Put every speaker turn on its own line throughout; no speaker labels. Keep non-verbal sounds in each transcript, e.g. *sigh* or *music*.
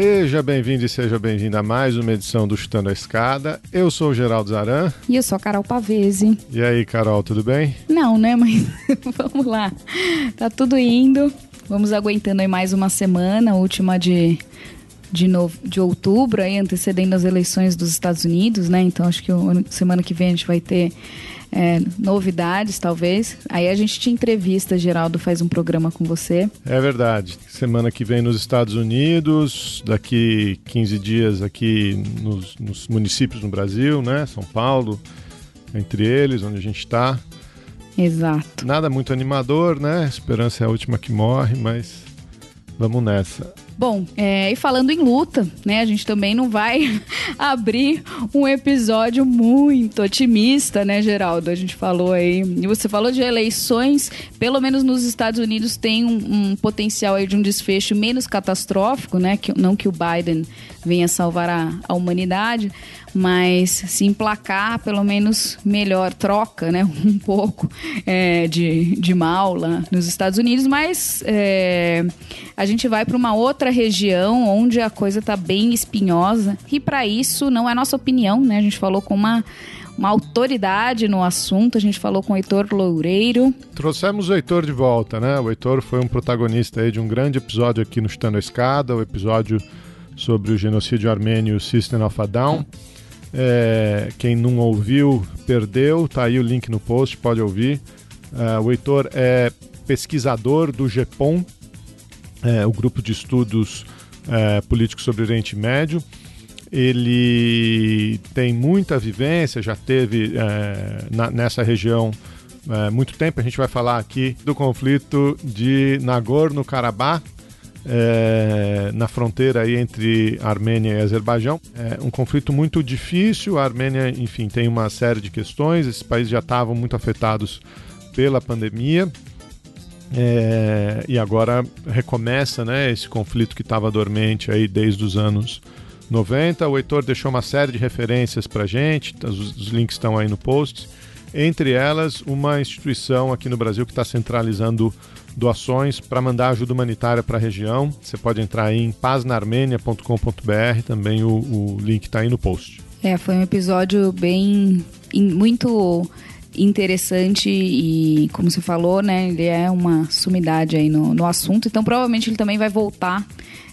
Seja bem-vindo e seja bem-vinda a mais uma edição do Chutando a Escada. Eu sou o Geraldo Zaran.
E eu sou a Carol Pavese.
E aí, Carol, tudo bem?
Não, né? Mas *laughs* vamos lá. Tá tudo indo. Vamos aguentando aí mais uma semana, última de, de, no, de outubro, aí, antecedendo as eleições dos Estados Unidos, né? Então acho que semana que vem a gente vai ter é, novidades, talvez. Aí a gente te entrevista, Geraldo faz um programa com você.
É verdade. Semana que vem nos Estados Unidos, daqui 15 dias aqui nos, nos municípios no Brasil, né? São Paulo, entre eles, onde a gente está.
Exato.
Nada muito animador, né? Esperança é a última que morre, mas vamos nessa.
Bom, é, e falando em luta, né, a gente também não vai *laughs* abrir um episódio muito otimista, né, Geraldo? A gente falou aí, e você falou de eleições, pelo menos nos Estados Unidos tem um, um potencial aí de um desfecho menos catastrófico, né? Que, não que o Biden venha salvar a, a humanidade, mas se emplacar, pelo menos melhor, troca né, *laughs* um pouco é, de, de mal lá nos Estados Unidos, mas é, a gente vai para uma outra região onde a coisa está bem espinhosa e para isso não é nossa opinião, né? A gente falou com uma uma autoridade no assunto. A gente falou com o Heitor Loureiro.
Trouxemos o Heitor de volta, né? O Heitor foi um protagonista aí de um grande episódio aqui no Chutando a Escada, o episódio sobre o genocídio armênio System of a Down. É, quem não ouviu, perdeu, tá aí o link no post, pode ouvir. É, o Heitor é pesquisador do GEPOM, é, o grupo de estudos é, políticos sobre o Oriente Médio. Ele tem muita vivência, já teve é, na, nessa região é, muito tempo. A gente vai falar aqui do conflito de Nagorno-Karabakh, é, na fronteira aí entre Armênia e Azerbaijão. É um conflito muito difícil. A Armênia, enfim, tem uma série de questões. Esses países já estavam muito afetados pela pandemia. É, e agora recomeça né, esse conflito que estava dormente aí desde os anos 90. O Heitor deixou uma série de referências para gente, os, os links estão aí no post. Entre elas, uma instituição aqui no Brasil que está centralizando doações para mandar ajuda humanitária para a região. Você pode entrar em paznarmenia.com.br, também o, o link está aí no post.
É, foi um episódio bem muito interessante e, como você falou, né, ele é uma sumidade aí no, no assunto, então provavelmente ele também vai voltar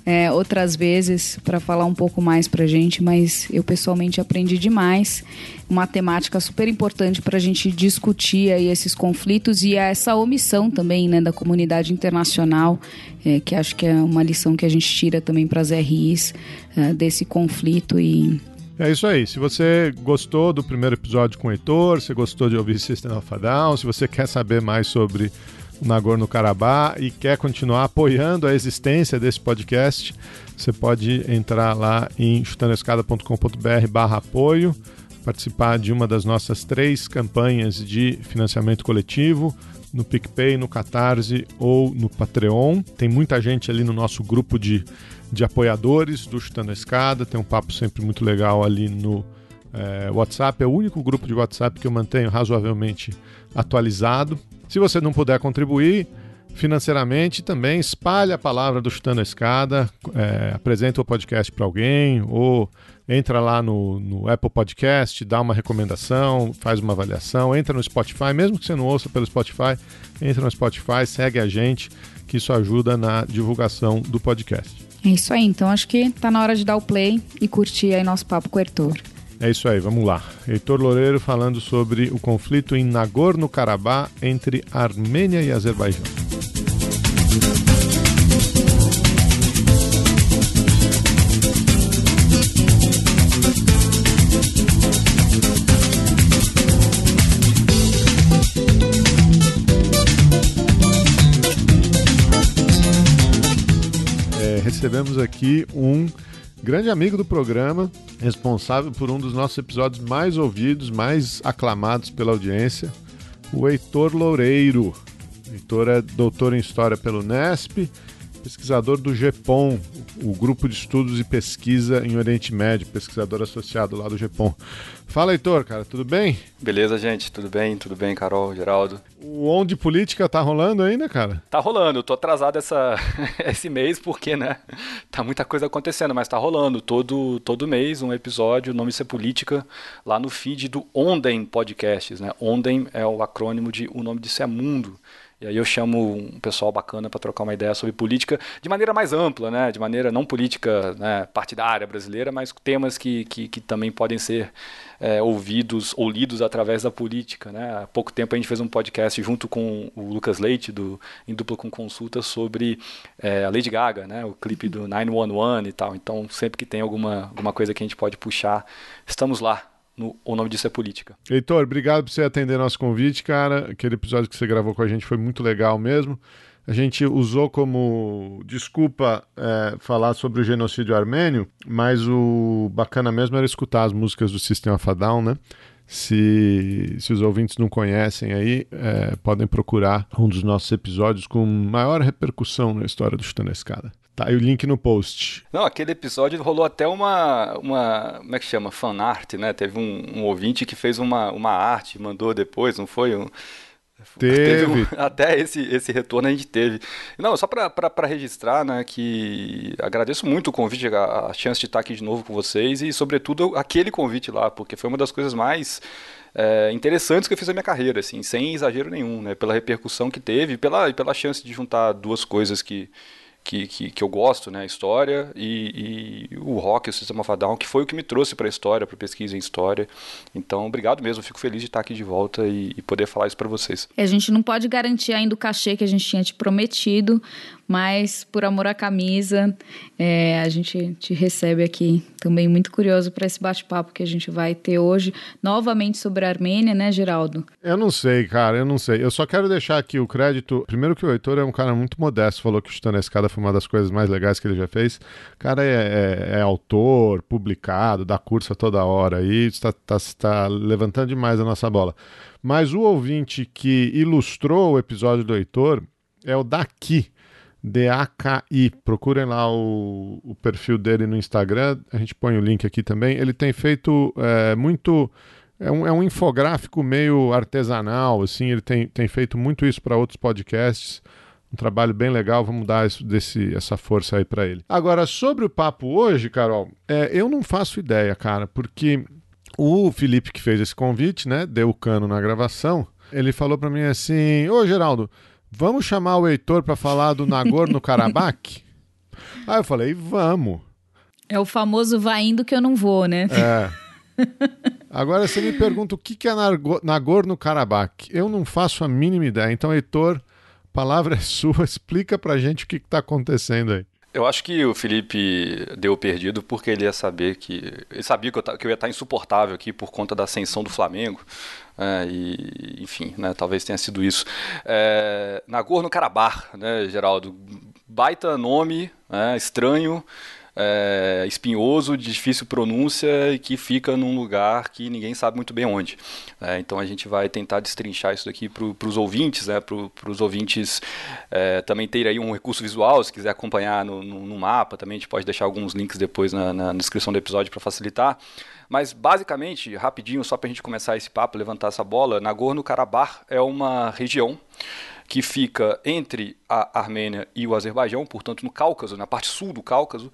é, outras vezes para falar um pouco mais para gente, mas eu pessoalmente aprendi demais. Uma temática super importante para a gente discutir aí esses conflitos e essa omissão também né, da comunidade internacional, é, que acho que é uma lição que a gente tira também para as RIs é, desse conflito e
é isso aí. Se você gostou do primeiro episódio com o Heitor, se gostou de ouvir System of a Down, se você quer saber mais sobre Nagorno-Karabakh e quer continuar apoiando a existência desse podcast, você pode entrar lá em chutandoescada.com.br barra apoio, participar de uma das nossas três campanhas de financiamento coletivo, no PicPay, no Catarse ou no Patreon. Tem muita gente ali no nosso grupo de de apoiadores do Chutando a Escada. Tem um papo sempre muito legal ali no é, WhatsApp. É o único grupo de WhatsApp que eu mantenho razoavelmente atualizado. Se você não puder contribuir financeiramente, também espalhe a palavra do Chutando a Escada, é, apresenta o podcast para alguém ou entra lá no, no, Apple Podcast, dá uma recomendação, faz uma avaliação, entra no Spotify, mesmo que você não ouça pelo Spotify, entra no Spotify, segue a gente, que isso ajuda na divulgação do podcast.
É isso aí, então acho que tá na hora de dar o play e curtir aí nosso papo com o Heitor.
É isso aí, vamos lá. Heitor Loureiro falando sobre o conflito em Nagorno-Karabakh entre Armênia e Azerbaijão. recebemos aqui um grande amigo do programa, responsável por um dos nossos episódios mais ouvidos, mais aclamados pela audiência, o Heitor Loureiro. Heitor é doutor em História pelo Nesp, pesquisador do GEPOM, o Grupo de Estudos e Pesquisa em Oriente Médio, pesquisador associado lá do GEPOM. Fala, Heitor, cara, tudo bem?
Beleza, gente, tudo bem? Tudo bem, Carol, Geraldo?
O Onde Política tá rolando ainda, cara?
Tá rolando, eu tô atrasado essa, *laughs* esse mês porque, né, tá muita coisa acontecendo, mas tá rolando todo, todo mês um episódio, o nome é Política, lá no feed do Onden Podcasts, né? Onden é o acrônimo de O Nome Disso é Mundo. E aí eu chamo um pessoal bacana para trocar uma ideia sobre política de maneira mais ampla, né? de maneira não política né, partidária brasileira, mas temas que, que, que também podem ser é, ouvidos ou lidos através da política. Né? Há pouco tempo a gente fez um podcast junto com o Lucas Leite, do Em Dupla com Consulta, sobre é, a Lady Gaga, né? o clipe do 911 e tal. Então, sempre que tem alguma, alguma coisa que a gente pode puxar, estamos lá no O Nome Disso é Política.
Heitor, obrigado por você atender nosso convite, cara. Aquele episódio que você gravou com a gente foi muito legal mesmo. A gente usou como desculpa é, falar sobre o genocídio armênio, mas o bacana mesmo era escutar as músicas do Sistema Fadal, né? Se, se os ouvintes não conhecem aí, é, podem procurar um dos nossos episódios com maior repercussão na história do Chutando a Escada. Tá aí o link no post.
Não, aquele episódio rolou até uma, uma como é que chama? Fan art, né? Teve um, um ouvinte que fez uma, uma arte, mandou depois, não foi? Um,
Teve. *laughs* teve um,
até esse, esse retorno a gente teve. Não, só para registrar, né, que agradeço muito o convite, a, a, chance de estar aqui de novo com vocês e, sobretudo, aquele convite lá, porque foi uma das coisas mais é, interessantes que eu fiz na minha carreira, assim, sem exagero nenhum, né, pela repercussão que teve pela, e pela chance de juntar duas coisas que que, que, que, eu gosto, né? A história e, e, o rock, o Sistema Fadal, que foi o que me trouxe para a história, para pesquisa em história. Então, obrigado mesmo, fico feliz de estar aqui de volta e, e poder falar isso para vocês.
A gente não pode garantir ainda o cachê que a gente tinha te prometido, mas por amor à camisa, é, a gente te recebe aqui também muito curioso para esse bate-papo que a gente vai ter hoje, novamente sobre a Armênia, né, Geraldo?
Eu não sei, cara, eu não sei. Eu só quero deixar aqui o crédito. Primeiro que o Heitor é um cara muito modesto, falou que o Chutando a Escada foi uma das coisas mais legais que ele já fez. O cara é, é, é autor, publicado, dá curso a toda hora aí, está, está, está levantando demais a nossa bola. Mas o ouvinte que ilustrou o episódio do Heitor é o Daqui. D-A-K-I. Procurem lá o, o, perfil dele no Instagram, a gente põe o link aqui também. Ele tem feito é, muito. É um, é um, infográfico meio artesanal, assim, ele tem, tem feito muito isso para outros podcasts. Um trabalho bem legal, vamos dar isso, desse, essa força aí para ele. Agora, sobre o papo hoje, Carol, é, eu não faço ideia, cara, porque o Felipe que fez esse convite, né, deu o cano na gravação, ele falou para mim assim: Ô Geraldo, vamos chamar o Heitor para falar do Nagorno-Karabakh? *laughs* Aí eu falei, vamos.
É o famoso vai indo que eu não vou, né?
É. Agora você me pergunta o que é Nagorno-Karabakh. Eu não faço a mínima ideia. Então, Heitor, a palavra é sua. *laughs* Explica pra gente o que está acontecendo aí.
Eu acho que o Felipe deu perdido porque ele ia saber que. Ele sabia que eu, que eu ia estar insuportável aqui por conta da ascensão do Flamengo. É, e, enfim, né, talvez tenha sido isso. É, Nagorno-Karabakh, né, Geraldo? Baita nome, é, estranho é, espinhoso, de difícil pronúncia e que fica num lugar que ninguém sabe muito bem onde. É, então a gente vai tentar destrinchar isso daqui para os ouvintes, né, para os ouvintes é, também ter aí um recurso visual, se quiser acompanhar no, no, no, mapa, também a gente pode deixar alguns links depois na, na descrição do episódio para facilitar. Mas basicamente, rapidinho, só para a gente começar esse papo, levantar essa bola, Nagorno-Karabakh é uma região que fica entre a Armênia e o Azerbaijão, portanto no Cáucaso, na parte sul do Cáucaso,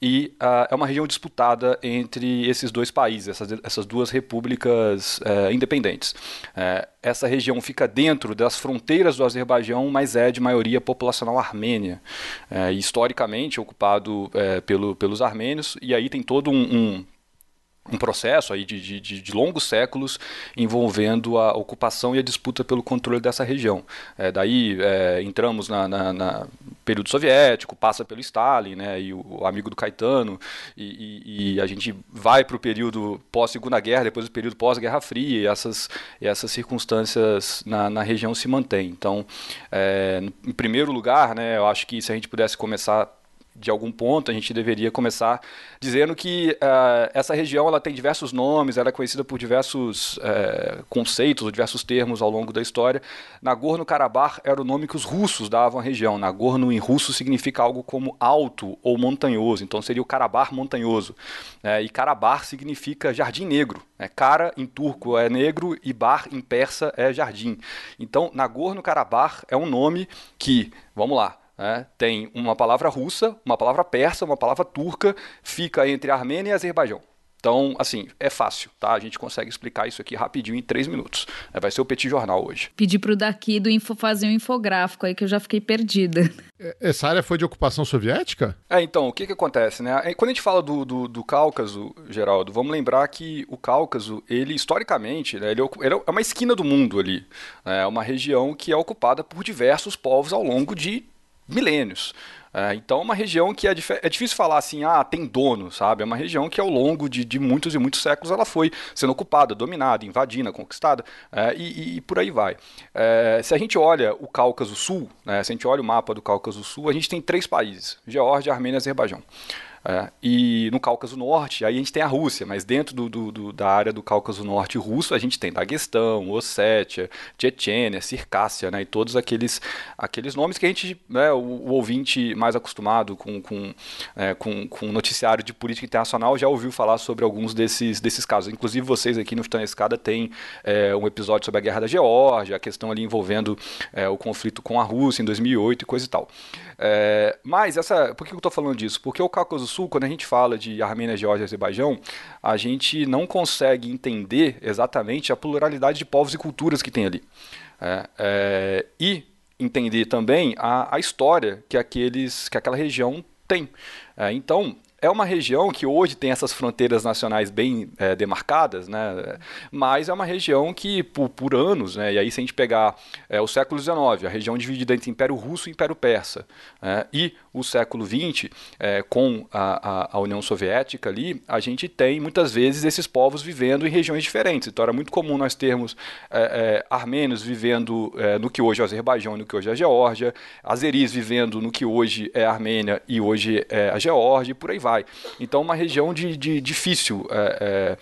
e uh, é uma região disputada entre esses dois países, essas, essas duas repúblicas uh, independentes. Uh, essa região fica dentro das fronteiras do Azerbaijão, mas é de maioria populacional armênia, é, historicamente ocupado pelo, pelos armênios, e aí tem todo um, um um processo aí de, de, de, longos séculos envolvendo a ocupação e a disputa pelo controle dessa região. É, daí é, entramos na, na, na, período soviético, passa pelo Stalin, né, e o, o amigo do Caetano, e, e, e a gente vai para o período pós-segunda guerra, depois do período pós-guerra fria, e essas, e essas circunstâncias na, na região se mantêm. Então, é, em primeiro lugar, né, eu acho que se a gente pudesse começar de algum ponto, a gente deveria começar dizendo que uh, essa região ela tem diversos nomes, ela é conhecida por diversos uh, conceitos, diversos termos ao longo da história. Nagorno-Karabakh era o nome que os russos davam à região. Nagorno em russo significa algo como alto ou montanhoso, então seria o Karabakh montanhoso. Uh, e Karabakh significa jardim negro. Né? Kara em turco é negro e Bar em persa é jardim. Então, Nagorno-Karabakh é um nome que, vamos lá, é, tem uma palavra russa, uma palavra persa, uma palavra turca, fica entre Armênia e Azerbaijão. Então, assim, é fácil, tá? A gente consegue explicar isso aqui rapidinho em três minutos. É, vai ser o Petit Jornal hoje.
Pedi pro daqui do info fazer um infográfico aí que eu já fiquei perdida.
É, essa área foi de ocupação soviética?
É, então, o que que acontece, né? Quando a gente fala do, do, do Cáucaso, Geraldo, vamos lembrar que o Cáucaso, ele historicamente, né, ele, ele é uma esquina do mundo ali. Né? É uma região que é ocupada por diversos povos ao longo de milênios. É, então, é uma região que é, é, difícil falar assim, ah, tem dono, sabe? É uma região que ao longo de, de muitos e muitos séculos ela foi sendo ocupada, dominada, invadida, conquistada é, e, e, por aí vai. É, se a gente olha o Cáucaso Sul, né, se a gente olha o mapa do Cáucaso Sul, a gente tem três países: Geórgia, Armênia e Azerbaijão. É, e no Cáucaso Norte, aí a gente tem a Rússia, mas dentro do, do, do, da área do Cáucaso Norte russo, a gente tem Daguestão, Ossétia, Tchetchênia, Circássia, né, e todos aqueles, aqueles nomes que a gente, né, o, o ouvinte mais acostumado com, com, é, com, com noticiário de política internacional já ouviu falar sobre alguns desses, desses casos. Inclusive vocês aqui no Chutando Escada tem é, um episódio sobre a Guerra da Geórgia, a questão ali envolvendo é, o conflito com a Rússia em 2008 e coisa e tal. É, mas essa, por que eu estou falando disso? Porque o Cáucaso Sul, quando a gente fala de Armênia, Geórgia e Azerbaijão, a gente não consegue entender exatamente a pluralidade de povos e culturas que tem ali. É, é, e entender também a, a história que, aqueles, que aquela região tem. É, então, é uma região que hoje tem essas fronteiras nacionais bem é, demarcadas, né? mas é uma região que, por, por anos, né? e aí se a gente pegar é, o século XIX, a região dividida entre Império Russo e Império Persa, é, e o século XX, é, com a, a, a, União Soviética ali, a gente tem muitas vezes esses povos vivendo em regiões diferentes. Então era muito comum nós termos armênios vivendo no que hoje é o Azerbaijão e no que hoje é a Geórgia, azeris vivendo no que hoje é a Armênia e hoje é a Geórgia, e por aí vai vai. Então, uma região de, de difícil é, é,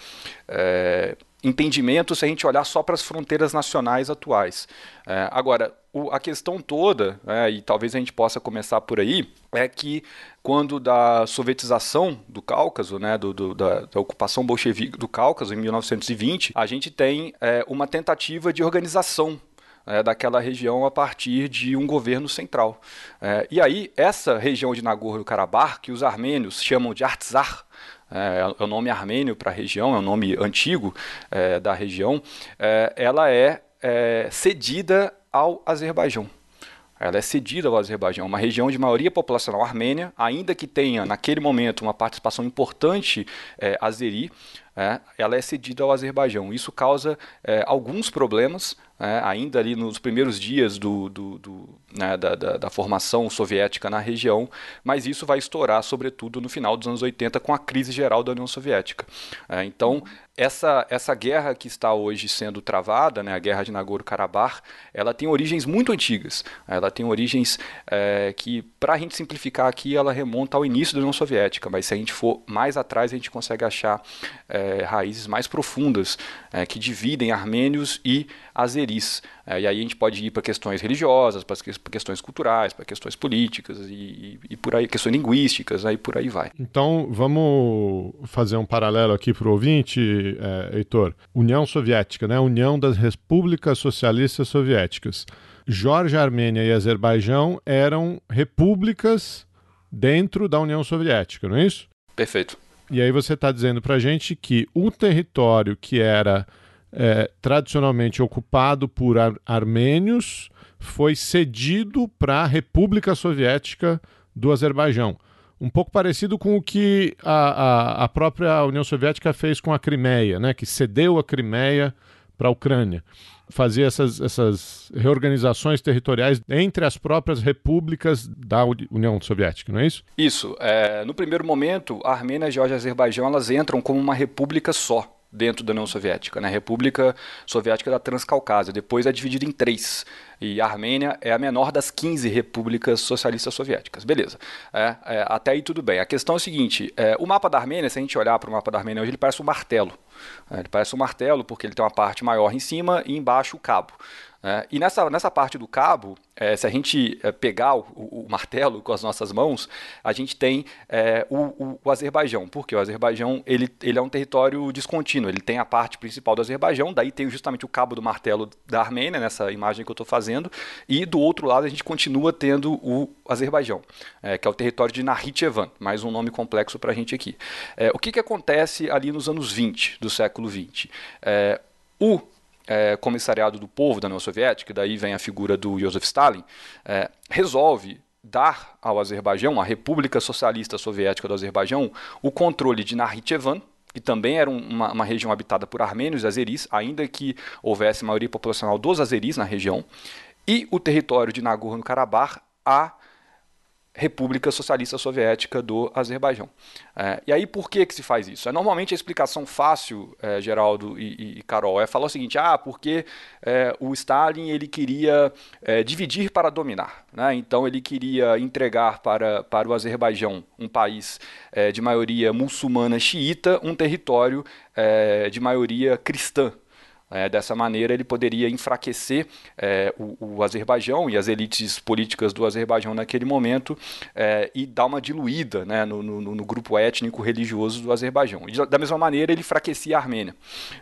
é, entendimento se a gente olhar só para as fronteiras nacionais atuais. É, agora, o, a questão toda, é, e talvez a gente possa começar por aí, é que quando da sovietização do Cáucaso, né, do, do, da, da, ocupação bolchevique do Cáucaso em 1920, a gente tem é, uma tentativa de organização é, daquela região a partir de um governo central. É, e aí, essa região de Nagorno-Karabakh, que os armênios chamam de Artsakh, é, é o nome armênio para a região, é o nome antigo é, da região, é, ela é, é, cedida ao Azerbaijão. Ela é cedida ao Azerbaijão, uma região de maioria populacional armênia, ainda que tenha naquele momento uma participação importante é, azeri, é, ela é cedida ao Azerbaijão. Isso causa é, alguns problemas, é, ainda ali nos primeiros dias do, do, do né, da, da, da, formação soviética na região, mas isso vai estourar, sobretudo, no final dos anos 80, com a crise geral da União Soviética. É, então, essa, essa guerra que está hoje sendo travada, né, a guerra de Nagorno-Karabakh, ela tem origens muito antigas. Ela tem origens é, que, para a gente simplificar aqui, ela remonta ao início da União Soviética, mas se a gente for mais atrás, a gente consegue achar é, raízes mais profundas é, que dividem armênios e azeris. É, e aí a gente pode ir para questões religiosas, para questões culturais, para questões políticas e, e, por aí, questões linguísticas, aí por aí vai.
Então vamos fazer um paralelo aqui para o ouvinte, é, Heitor. União Soviética, né? União das Repúblicas Socialistas Soviéticas. Geórgia, Armênia e Azerbaijão eram repúblicas dentro da União Soviética, não é isso?
Perfeito.
E aí você está dizendo para a gente que o território que era é, tradicionalmente ocupado por ar armênios foi cedido para a República Soviética do Azerbaijão. Um pouco parecido com o que a, a, a própria União Soviética fez com a Crimeia, né, que cedeu a Crimeia para a Ucrânia. Fazer essas, essas reorganizações territoriais entre as próprias repúblicas da União Soviética, não é isso?
Isso. É, no primeiro momento, a Armênia, a Geórgia e Azerbaijão elas entram como uma república só. Dentro da União Soviética, né? República Soviética da Transcaucásia. Depois é dividida em três. E a Armênia é a menor das 15 repúblicas socialistas soviéticas. Beleza. É, é, até aí tudo bem. A questão é o seguinte: é, o mapa da Armênia, se a gente olhar para o mapa da Armênia hoje, ele parece um martelo. É, ele parece um martelo porque ele tem uma parte maior em cima e embaixo o cabo. É, e nessa, nessa parte do cabo, é, se a gente é, pegar o, o, o, martelo com as nossas mãos, a gente tem é, o, o, Azerbaijão, porque o Azerbaijão ele, ele é um território descontínuo, ele tem a parte principal do Azerbaijão, daí tem justamente o cabo do martelo da Armênia, nessa imagem que eu estou fazendo, e do outro lado a gente continua tendo o Azerbaijão, que é o território de Nakhichevan, mais um nome complexo para a gente aqui. O que, que acontece ali nos anos 20 do século 20? o é, Comissariado do Povo da União Soviética, daí vem a figura do Joseph Stalin, é, resolve dar ao Azerbaijão, à República Socialista Soviética do Azerbaijão, o controle de Nakhichevan, que também era uma, uma, região habitada por armênios e azeris, ainda que houvesse maioria populacional dos azeris na região, e o território de Nagorno-Karabakh a República Socialista Soviética do Azerbaijão. É, e aí, por que, que se faz isso? É, normalmente a explicação fácil, é, Geraldo e, e, Carol, é falar o seguinte: ah, porque é, o Stalin ele queria é, dividir para dominar. Né? Então, ele queria entregar para, para o Azerbaijão, um país é, de maioria muçulmana xiita, um território de maioria cristã. É, dessa maneira, ele poderia enfraquecer é, o, o, Azerbaijão e as elites políticas do Azerbaijão naquele momento é, e dar uma diluída né, no, no, no, grupo étnico-religioso do Azerbaijão. E, da mesma maneira, ele enfraquecia a Armênia,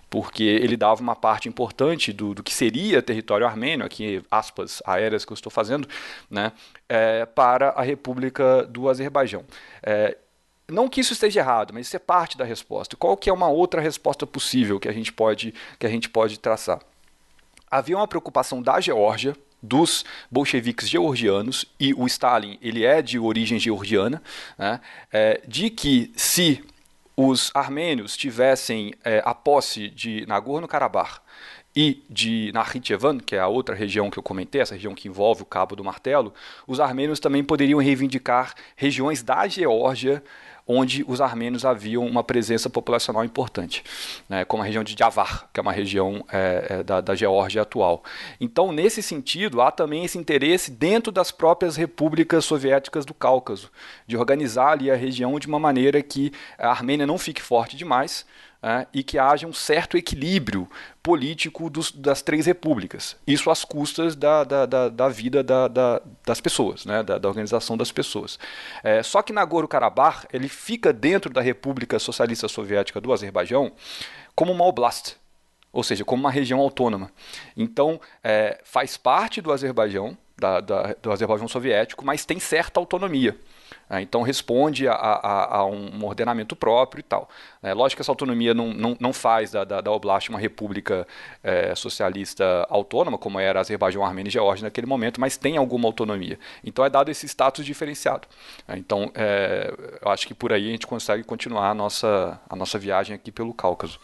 porque ele dava uma parte importante do, do que seria território armênio, aqui aspas aéreas que eu estou fazendo, né, é, para a República do Azerbaijão. Não que isso esteja errado, mas isso é parte da resposta. Qual que é uma outra resposta possível que a gente pode, que a gente pode traçar? Havia uma preocupação da Geórgia, dos bolcheviques georgianos, e o Stalin ele é de origem georgiana, né, é, de que se os armênios tivessem é, a posse de Nagorno-Karabakh e de Nakhichevan, que é a outra região que eu comentei, essa região que envolve o Cabo do Martelo, os armênios também poderiam reivindicar regiões da Geórgia onde os armênios haviam uma presença populacional importante, né, como a região de Javar, que é uma região é, é, da, da Geórgia atual. Então, nesse sentido, há também esse interesse dentro das próprias repúblicas soviéticas do Cáucaso, de organizar ali a região de uma maneira que a Armênia não fique forte demais, é, e que haja um certo equilíbrio político dos, das três repúblicas. Isso às custas da, da, da, da vida da, das pessoas, né, da, organização das pessoas. É, só que Nagorno-Karabakh ele fica dentro da República Socialista Soviética do Azerbaijão como uma oblast, ou seja, como uma região autônoma. Então, é, faz parte do Azerbaijão, do Azerbaijão soviético, mas tem certa autonomia. É, então responde a, a, a, um ordenamento próprio e tal. É, lógico que essa autonomia não, não, não faz da, da, da Oblast uma república é, socialista autônoma, como era Azerbaijão, Armênia e Geórgia naquele momento, mas tem alguma autonomia. Então é dado esse status diferenciado. É, então é, eu acho que por aí a gente consegue continuar a nossa, a nossa viagem aqui pelo Cáucaso.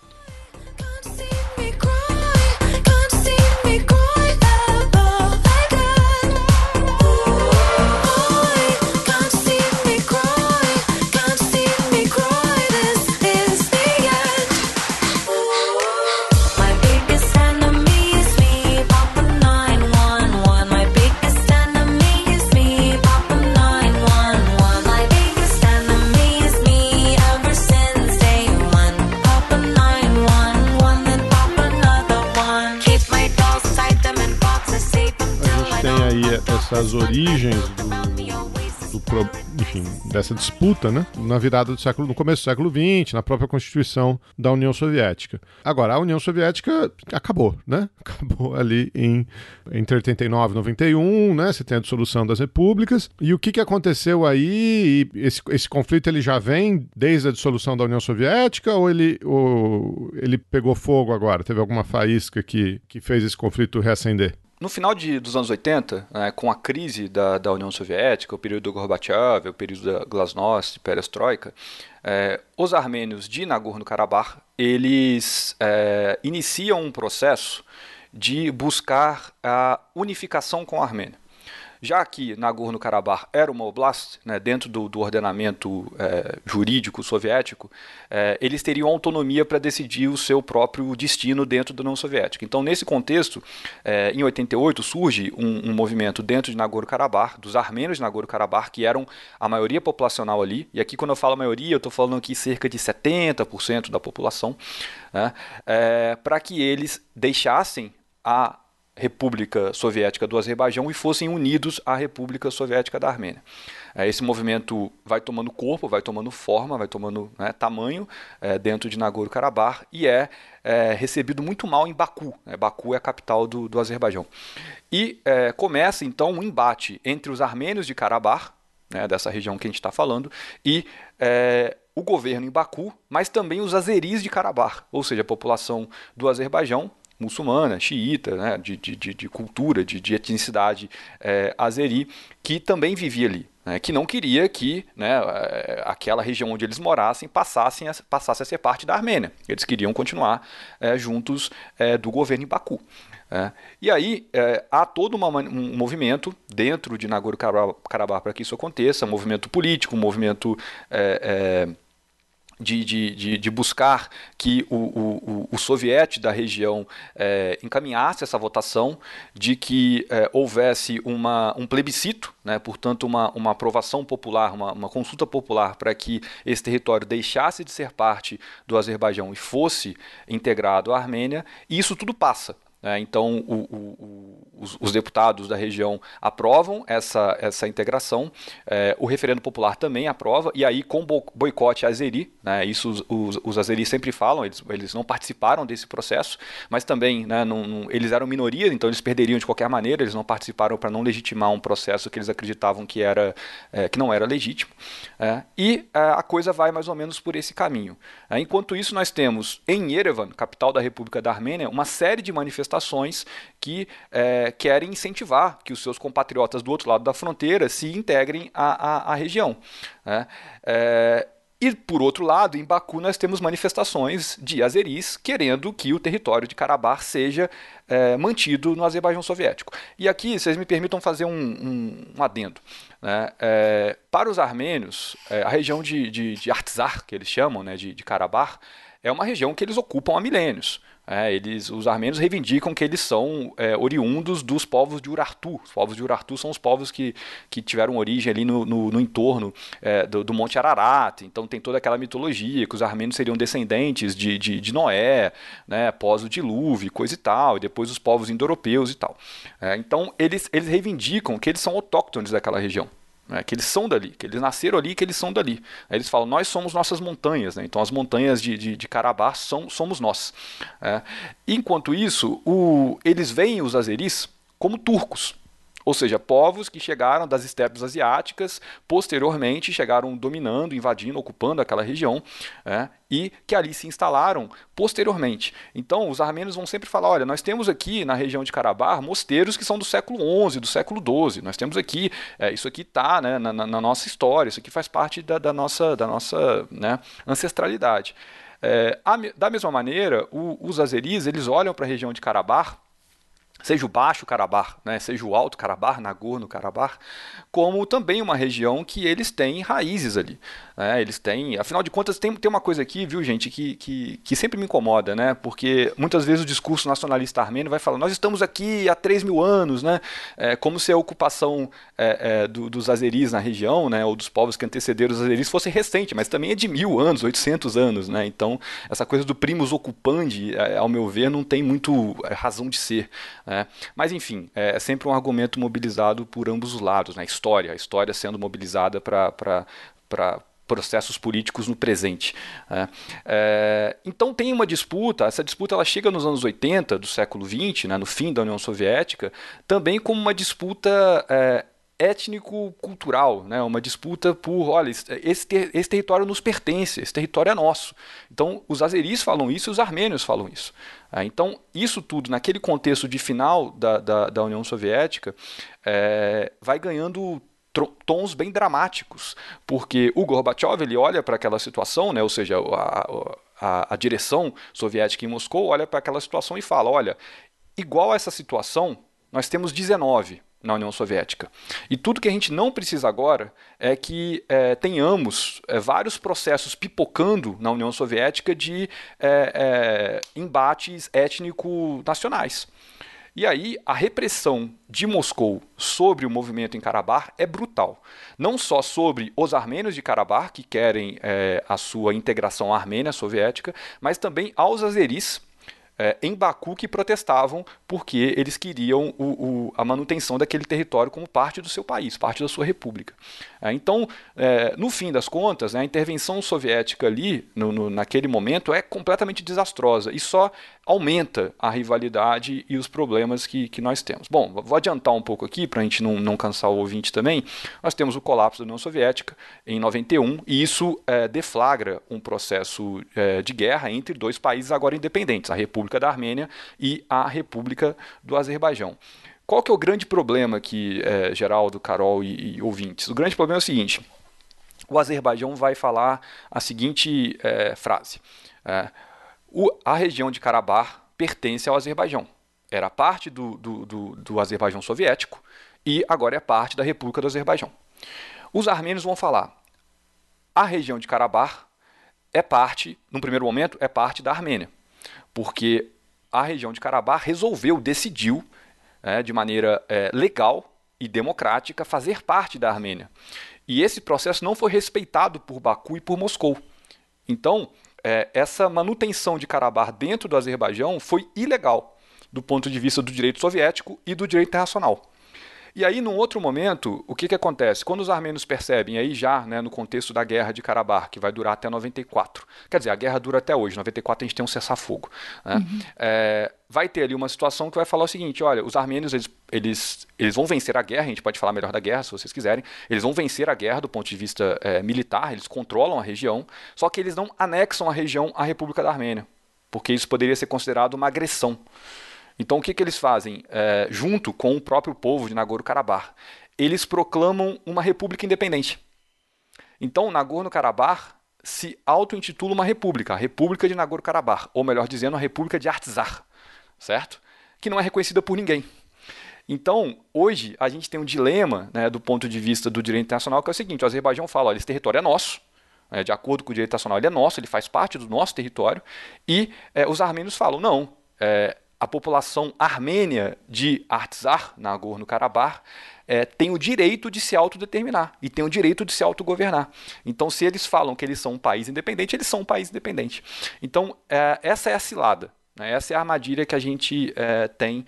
Essas origens do, do, enfim, dessa disputa, né? Na virada do século, no começo do século XX, na própria constituição da União Soviética. Agora, a União Soviética acabou, né? *laughs* Acabou ali em entre 89 e 91, né? Você tem a dissolução das repúblicas. E o que, que aconteceu aí? Esse, esse conflito ele já vem desde a dissolução da União Soviética ou ele, ou ele pegou fogo agora? Teve alguma faísca que, que fez esse conflito reacender?
No final de, dos anos 80, né, com a crise da, da União Soviética, o período do Gorbachev, o período da Glasnost, Perestroika, é, os armênios de Nagorno-Karabakh, eles é, iniciam um processo de buscar a unificação com a Armênia. Já que Nagorno-Karabakh era uma oblast, né, dentro do, do ordenamento é, jurídico soviético, é, eles teriam autonomia para decidir o seu próprio destino dentro da União Soviética. Então, nesse contexto, é, em 88 surge um, um movimento dentro de Nagorno-Karabakh, dos armênios de Nagorno-Karabakh, que eram a maioria populacional ali, e aqui quando eu falo maioria, eu estou falando aqui cerca de 70% da população, né, para que eles deixassem a República Soviética do Azerbaijão e fossem unidos à República Soviética da Armênia. É, esse movimento vai tomando corpo, vai tomando forma, vai tomando né, tamanho é, dentro de Nagorno-Karabakh e é, é, recebido muito mal em Baku. Né? Baku é a capital do, do Azerbaijão. E é, começa então um embate entre os armênios de Karabakh, né, dessa região que a gente está falando, e é, o governo em Baku, mas também os azeris de Karabakh, ou seja, a população do Azerbaijão muçulmana, xiita, né, de, de, de, cultura, de, de etnicidade é, azeri, que também vivia ali. Né, que não queria que né, é, aquela região onde eles morassem passassem a, passasse a ser parte da Armênia. Eles queriam continuar é, juntos é, do governo em Baku. É. E aí é, há todo uma, um movimento dentro de Nagorno-Karabakh para que isso aconteça, um movimento político, um movimento é, de, de, de, buscar que o, o, o soviete da região é, encaminhasse essa votação, de que é, houvesse uma, um plebiscito, né, portanto, uma, uma aprovação popular, uma, uma consulta popular para que esse território deixasse de ser parte do Azerbaijão e fosse integrado à Armênia, e isso tudo passa. É, então, o, o, os, os, deputados da região aprovam essa, essa integração, é, o referendo popular também aprova, e aí, com boicote azeri, né, isso os, os, os azeris sempre falam, eles, eles não participaram desse processo, mas também né, não, não, eles eram minoria, então eles perderiam de qualquer maneira, eles não participaram para não legitimar um processo que eles acreditavam que, era, é, que não era legítimo. É, e a coisa vai mais ou menos por esse caminho. É, enquanto isso, nós temos em Yerevan, capital da República da Armênia, uma série de manifestações manifestações que é, querem incentivar que os seus compatriotas do outro lado da fronteira se integrem à, à, à região. Né? É, e, por outro lado, em Baku nós temos manifestações de azeris querendo que o território de Karabakh seja é, mantido no Azerbaijão soviético. E aqui, vocês me permitam fazer um, um, um adendo. Né? É, para os armênios, é, a região de, de, de Artsar, que eles chamam, né, de, de Karabakh, é uma região que eles ocupam há milênios. É, eles, os armênios reivindicam que eles são é, oriundos dos povos de Urartu. Os povos de Urartu são os povos que, que tiveram origem ali no, no, no entorno é, do, do, Monte Ararat. Então tem toda aquela mitologia que os armênios seriam descendentes de, de, de Noé, né, após o dilúvio, coisa e tal, e depois os povos indo-europeus e tal. É, então eles, eles reivindicam que eles são autóctones daquela região né, que eles são dali, que eles nasceram ali, que eles são dali. Aí eles falam, nós somos nossas montanhas, né? então as montanhas de, de, de são, somos nós. É. Enquanto isso, o, eles veem os azeris como turcos. Ou seja, povos que chegaram das estepes asiáticas, posteriormente chegaram dominando, invadindo, ocupando aquela região, é, e que ali se instalaram posteriormente. Então, os armênios vão sempre falar: olha, nós temos aqui na região de Karabakh mosteiros que são do século XI, do século XII. Nós temos aqui, é, isso aqui está né, na, na, nossa história, isso aqui faz parte da, da nossa, da nossa né, ancestralidade. É, a, da mesma maneira, o, os azeris eles olham para a região de Karabakh seja o Baixo Karabakh, né, seja o Alto Karabakh, Nagorno Karabakh, como também uma região que eles têm raízes ali. Né, eles têm, afinal de contas, tem, tem uma coisa aqui, viu, gente, que, que, que sempre me incomoda, né, porque muitas vezes o discurso nacionalista armênio vai falar, nós estamos aqui há 3 mil anos, né, é, como se a ocupação é, é, do, dos azeris na região, né, ou dos povos que antecederam os azeris fosse recente, mas também é de mil anos, 800 anos, né, então essa coisa do primus ocupandi, é, ao meu ver, não tem muito é, razão de ser. Né? Mas, enfim, é, é sempre um argumento mobilizado por ambos os lados, né? a história, a história sendo mobilizada para processos políticos no presente. Né? É, então tem uma disputa, essa disputa ela chega nos anos 80 do século XX, né, no fim da União Soviética, também como uma disputa é, étnico-cultural, né? uma disputa por, olha, esse, ter, esse território nos pertence, esse território é nosso. Então, os azeris falam isso e os armênios falam isso. É, então, isso tudo, naquele contexto de final da, da, da União Soviética, é, vai ganhando tons bem dramáticos, porque o Gorbachev ele olha para aquela situação, né, ou seja, a, a, a direção soviética em Moscou olha para aquela situação e fala, olha, igual a essa situação, nós temos 19, na União Soviética. E tudo que a gente não precisa agora é que é, tenhamos é, vários processos pipocando na União Soviética de é, embates étnico-nacionais. E aí a repressão de Moscou sobre o movimento em Karabakh é brutal. Não só sobre os armênios de Karabakh, que querem é, a sua integração armênia soviética, mas também aos azeris, é, em Baku que protestavam porque eles queriam o, o, a manutenção daquele território como parte do seu país, parte da sua república. É, então, é, no fim das contas, né, a intervenção soviética ali, no, no, naquele momento, é completamente desastrosa e só aumenta a rivalidade e os problemas que, que nós temos. Bom, vou adiantar um pouco aqui para a gente não, não cansar o ouvinte também. Nós temos o colapso da União Soviética em 91 e isso é, deflagra um processo é, de guerra entre dois países agora independentes, a República da Armênia e a República do Azerbaijão. Qual que é o grande problema aqui, é, Geraldo, Carol e, e ouvintes? O grande problema é o seguinte: o Azerbaijão vai falar a seguinte é, frase. É, o, a região de Karabakh pertence ao Azerbaijão. Era parte do, do, do, do Azerbaijão soviético e agora é parte da República do Azerbaijão. Os armênios vão falar: a região de Karabakh é parte, no primeiro momento, é parte da Armênia, porque a região de Karabakh resolveu, decidiu, é, de maneira é, legal e democrática, fazer parte da Armênia. E esse processo não foi respeitado por Baku e por Moscou. Então, é, essa manutenção de Karabakh dentro do Azerbaijão foi ilegal do ponto de vista do direito soviético e do direito internacional. E aí, num outro momento, o que, que acontece? Quando os armênios percebem, aí já né, no contexto da guerra de Karabakh, que vai durar até 94, quer dizer, a guerra dura até hoje, 94 a gente tem um cessar-fogo. Né? Uhum. É, vai ter ali uma situação que vai falar o seguinte: olha, os armênios eles, eles, eles vão vencer a guerra, a gente pode falar melhor da guerra se vocês quiserem, eles vão vencer a guerra do ponto de vista é, militar, eles controlam a região, só que eles não anexam a região à República da Armênia, porque isso poderia ser considerado uma agressão. Então o que, que eles fazem? É, junto com o próprio povo de Nagorno-Karabakh, eles proclamam uma república independente. Então Nagorno-Karabakh se auto-intitula uma república, a República de Nagorno-Karabakh, ou melhor dizendo, a República de Artsakh, certo? Que não é reconhecida por ninguém. Então, hoje, a gente tem um dilema né, do ponto de vista do direito internacional, que é o seguinte: o Azerbaijão fala, olha, esse território é nosso, é, de acordo com o direito internacional, ele é nosso, ele faz parte do nosso território, e é, os armênios falam, não, é, a população armênia de Artsakh, Nagorno-Karabakh, é, tem o direito de se autodeterminar e tem o direito de se autogovernar. Então, se eles falam que eles são um país independente, eles são um país independente. Então, é, essa é a cilada. Né? Essa é a armadilha que a gente é, tem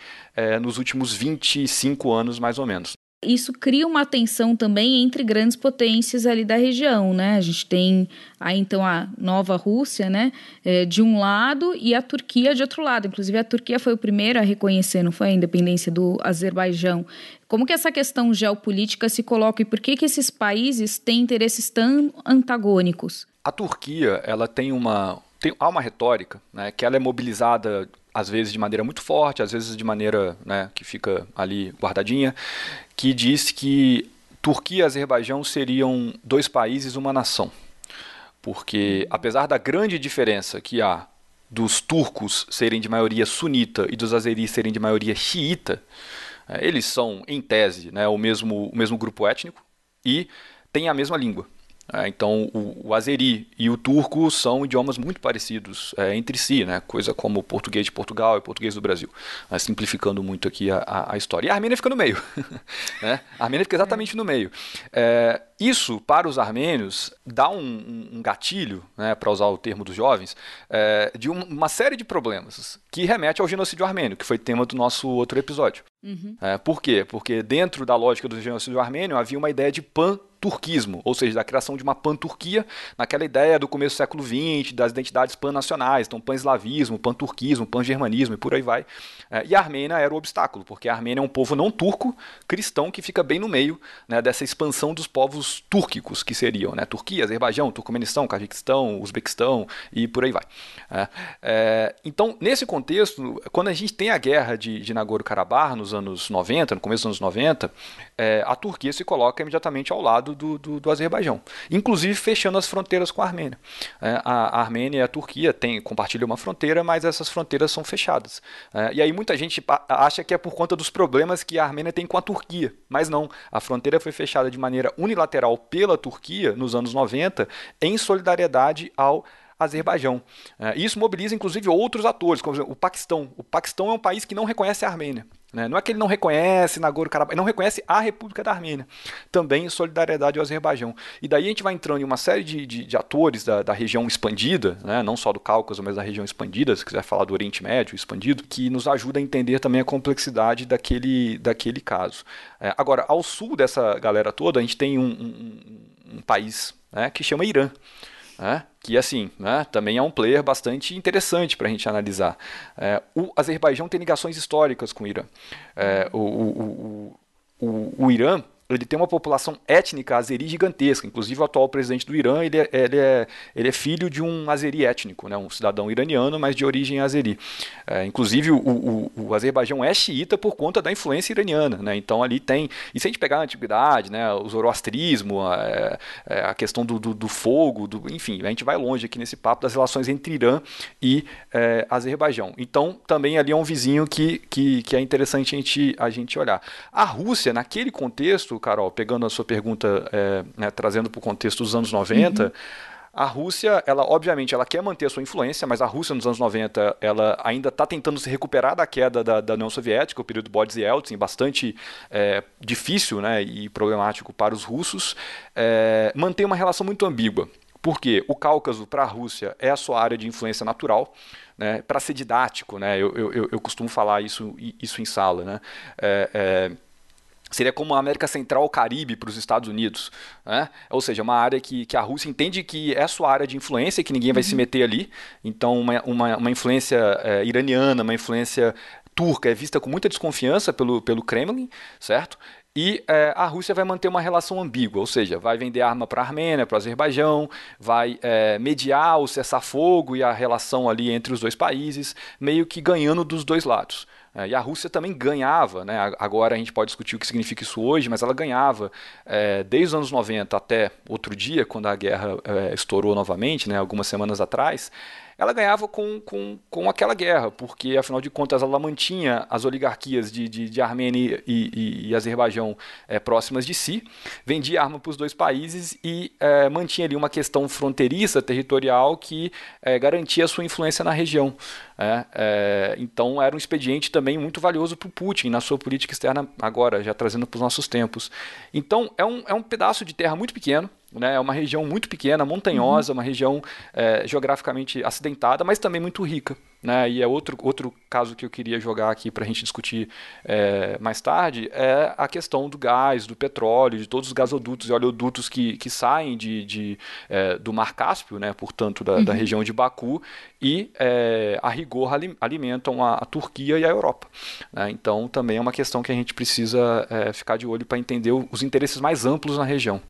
nos últimos 25 anos, mais ou menos.
Isso cria uma tensão também entre grandes potências ali da região, né? A gente tem aí então a nova Rússia, né, é, de um lado e a Turquia de outro lado. Inclusive a Turquia foi o primeiro a reconhecer, não foi a independência do Azerbaijão. Como que essa questão geopolítica se coloca e por que que esses países têm interesses tão antagônicos?
A Turquia, ela tem uma tem, há uma retórica, né, que ela é mobilizada às vezes de maneira muito forte, às vezes de maneira né, que fica ali guardadinha, que diz que Turquia e Azerbaijão seriam dois países, uma nação. Porque, apesar da grande diferença que há dos turcos serem de maioria sunita e dos azeris serem de maioria xiita, é, eles são, em tese, né, o, mesmo, o mesmo grupo étnico e têm a mesma língua. É, então, o, o azeri e o turco são idiomas muito parecidos é, entre si, né? coisa como o português de Portugal e o português do Brasil, é, simplificando muito aqui a, a, história. E a Armênia fica no meio. *laughs* né? A Armênia fica exatamente no meio. É, isso, para os armênios, dá um, um gatilho, né, para usar o termo dos jovens, é, de um, uma série de problemas que remete ao genocídio armênio, que foi tema do nosso outro episódio. Uhum. É, por quê? Porque dentro da lógica do genocídio armênio havia uma ideia de pan turquismo, ou seja, da criação de uma pan-turquia, naquela ideia do começo do século XX, das identidades pan-nacionais, então pan-eslavismo, pan-turquismo, pan-germanismo e por aí vai. É, e a Armênia era o obstáculo, porque a Armênia é um povo não turco, cristão, que fica bem no meio né, dessa expansão dos povos túrquicos, que seriam né, Turquia, Azerbaijão, Turcomenistão, Cazaquistão, Uzbequistão e por aí vai. É, é, então, nesse contexto, quando a gente tem a guerra de, de Nagorno-Karabakh nos anos 90, no começo dos anos 90, é, a Turquia se coloca imediatamente ao lado lado do, do, do Azerbaijão, inclusive fechando as fronteiras com a Armênia. É, a, a, Armênia e a Turquia tem, compartilham uma fronteira, mas essas fronteiras são fechadas. É, e aí muita gente acha que é por conta dos problemas que a Armênia tem com a Turquia, mas não. A fronteira foi fechada de maneira unilateral pela Turquia nos anos 90 em solidariedade ao Azerbaijão. É, isso mobiliza inclusive outros atores, como o Paquistão. O Paquistão é um país que não reconhece a Armênia. Né? Não é que ele não reconhece Nagorno-Karabakh, ele não reconhece a República da Armênia. Também em solidariedade ao Azerbaijão. E daí a gente vai entrando em uma série de, de, de atores da, da, região expandida, né? não só do Cáucaso, mas da região expandida, se quiser falar do Oriente Médio expandido, que nos ajuda a entender também a complexidade daquele, daquele caso. É, agora, ao sul dessa galera toda, a gente tem um, um, um país né, que chama Irã né? Que assim né, também é um player bastante interessante para a gente analisar. É, o Azerbaijão tem ligações históricas com o Irã. É, o, o, o, o, Irã ele tem uma população étnica azeri gigantesca. Inclusive, o atual presidente do Irã ele é, ele é, ele é filho de um azeri étnico, né? um cidadão iraniano, mas de origem azeri. É, inclusive, o, o, o, Azerbaijão é xiita por conta da influência iraniana. Né? Então, ali tem. E se a gente pegar a antiguidade, né? o zoroastrismo, a, é, é, a questão do, do, do, fogo, do, enfim, a gente vai longe aqui nesse papo das relações entre Irã e é, Azerbaijão. Então, também ali é um vizinho que, que, que é interessante a gente, a gente olhar. A Rússia, naquele contexto, Carol, pegando a sua pergunta, é, né, trazendo para o contexto dos anos 90, uhum. a Rússia, ela obviamente ela quer manter a sua influência, mas a Rússia nos anos 90 ela ainda está tentando se recuperar da queda da, da União Soviética, o período Boris e Yeltsin, bastante é, difícil né, e problemático para os russos, é, mantém uma relação muito ambígua. Porque o Cáucaso, para a Rússia, é a sua área de influência natural. Né, para ser didático, né, eu, eu, eu costumo falar isso, isso em sala. Né, é, é Seria como a América Central ou Caribe para os Estados Unidos. Né? Ou seja, uma área que, que a Rússia entende que é sua área de influência, que ninguém vai uhum. se meter ali. Então, uma, uma, uma influência é, iraniana, uma influência turca é vista com muita desconfiança pelo, pelo Kremlin, certo? E é, a Rússia vai manter uma relação ambígua, ou seja, vai vender arma para a Armênia, para o Azerbaijão, vai é, mediar o cessar-fogo e a relação ali entre os dois países, meio que ganhando dos dois lados. É, e a Rússia também ganhava, né? agora a gente pode discutir o que significa isso hoje, mas ela ganhava é, desde os anos 90 até outro dia, quando a guerra é, estourou novamente, né? algumas semanas atrás, ela ganhava com, com, com aquela guerra, porque afinal de contas ela mantinha as oligarquias de, de, de Armênia e, e, e Azerbaijão é, próximas de si, vendia arma para os dois países e é, mantinha ali uma questão fronteiriça, territorial, que é, garantia a sua influência na região. É, é, então era um expediente também muito valioso para o Putin na sua política externa agora, já trazendo para os nossos tempos. Então é um, é um pedaço de terra muito pequeno, né, é uma região muito pequena, montanhosa, uhum. uma região é, geograficamente acidentada, mas também muito rica. Né? E é outro, outro caso que eu queria jogar aqui para a gente discutir é, mais tarde é a questão do gás, do petróleo, de todos os gasodutos e oleodutos que, que saem de, de é, do Mar Cáspio, né? portanto, da, uhum. da região de Baku, e é, a rigor alimentam a, a, Turquia e a Europa. Né? Então, também é uma questão que a gente precisa é, ficar de olho para entender os interesses mais amplos na região.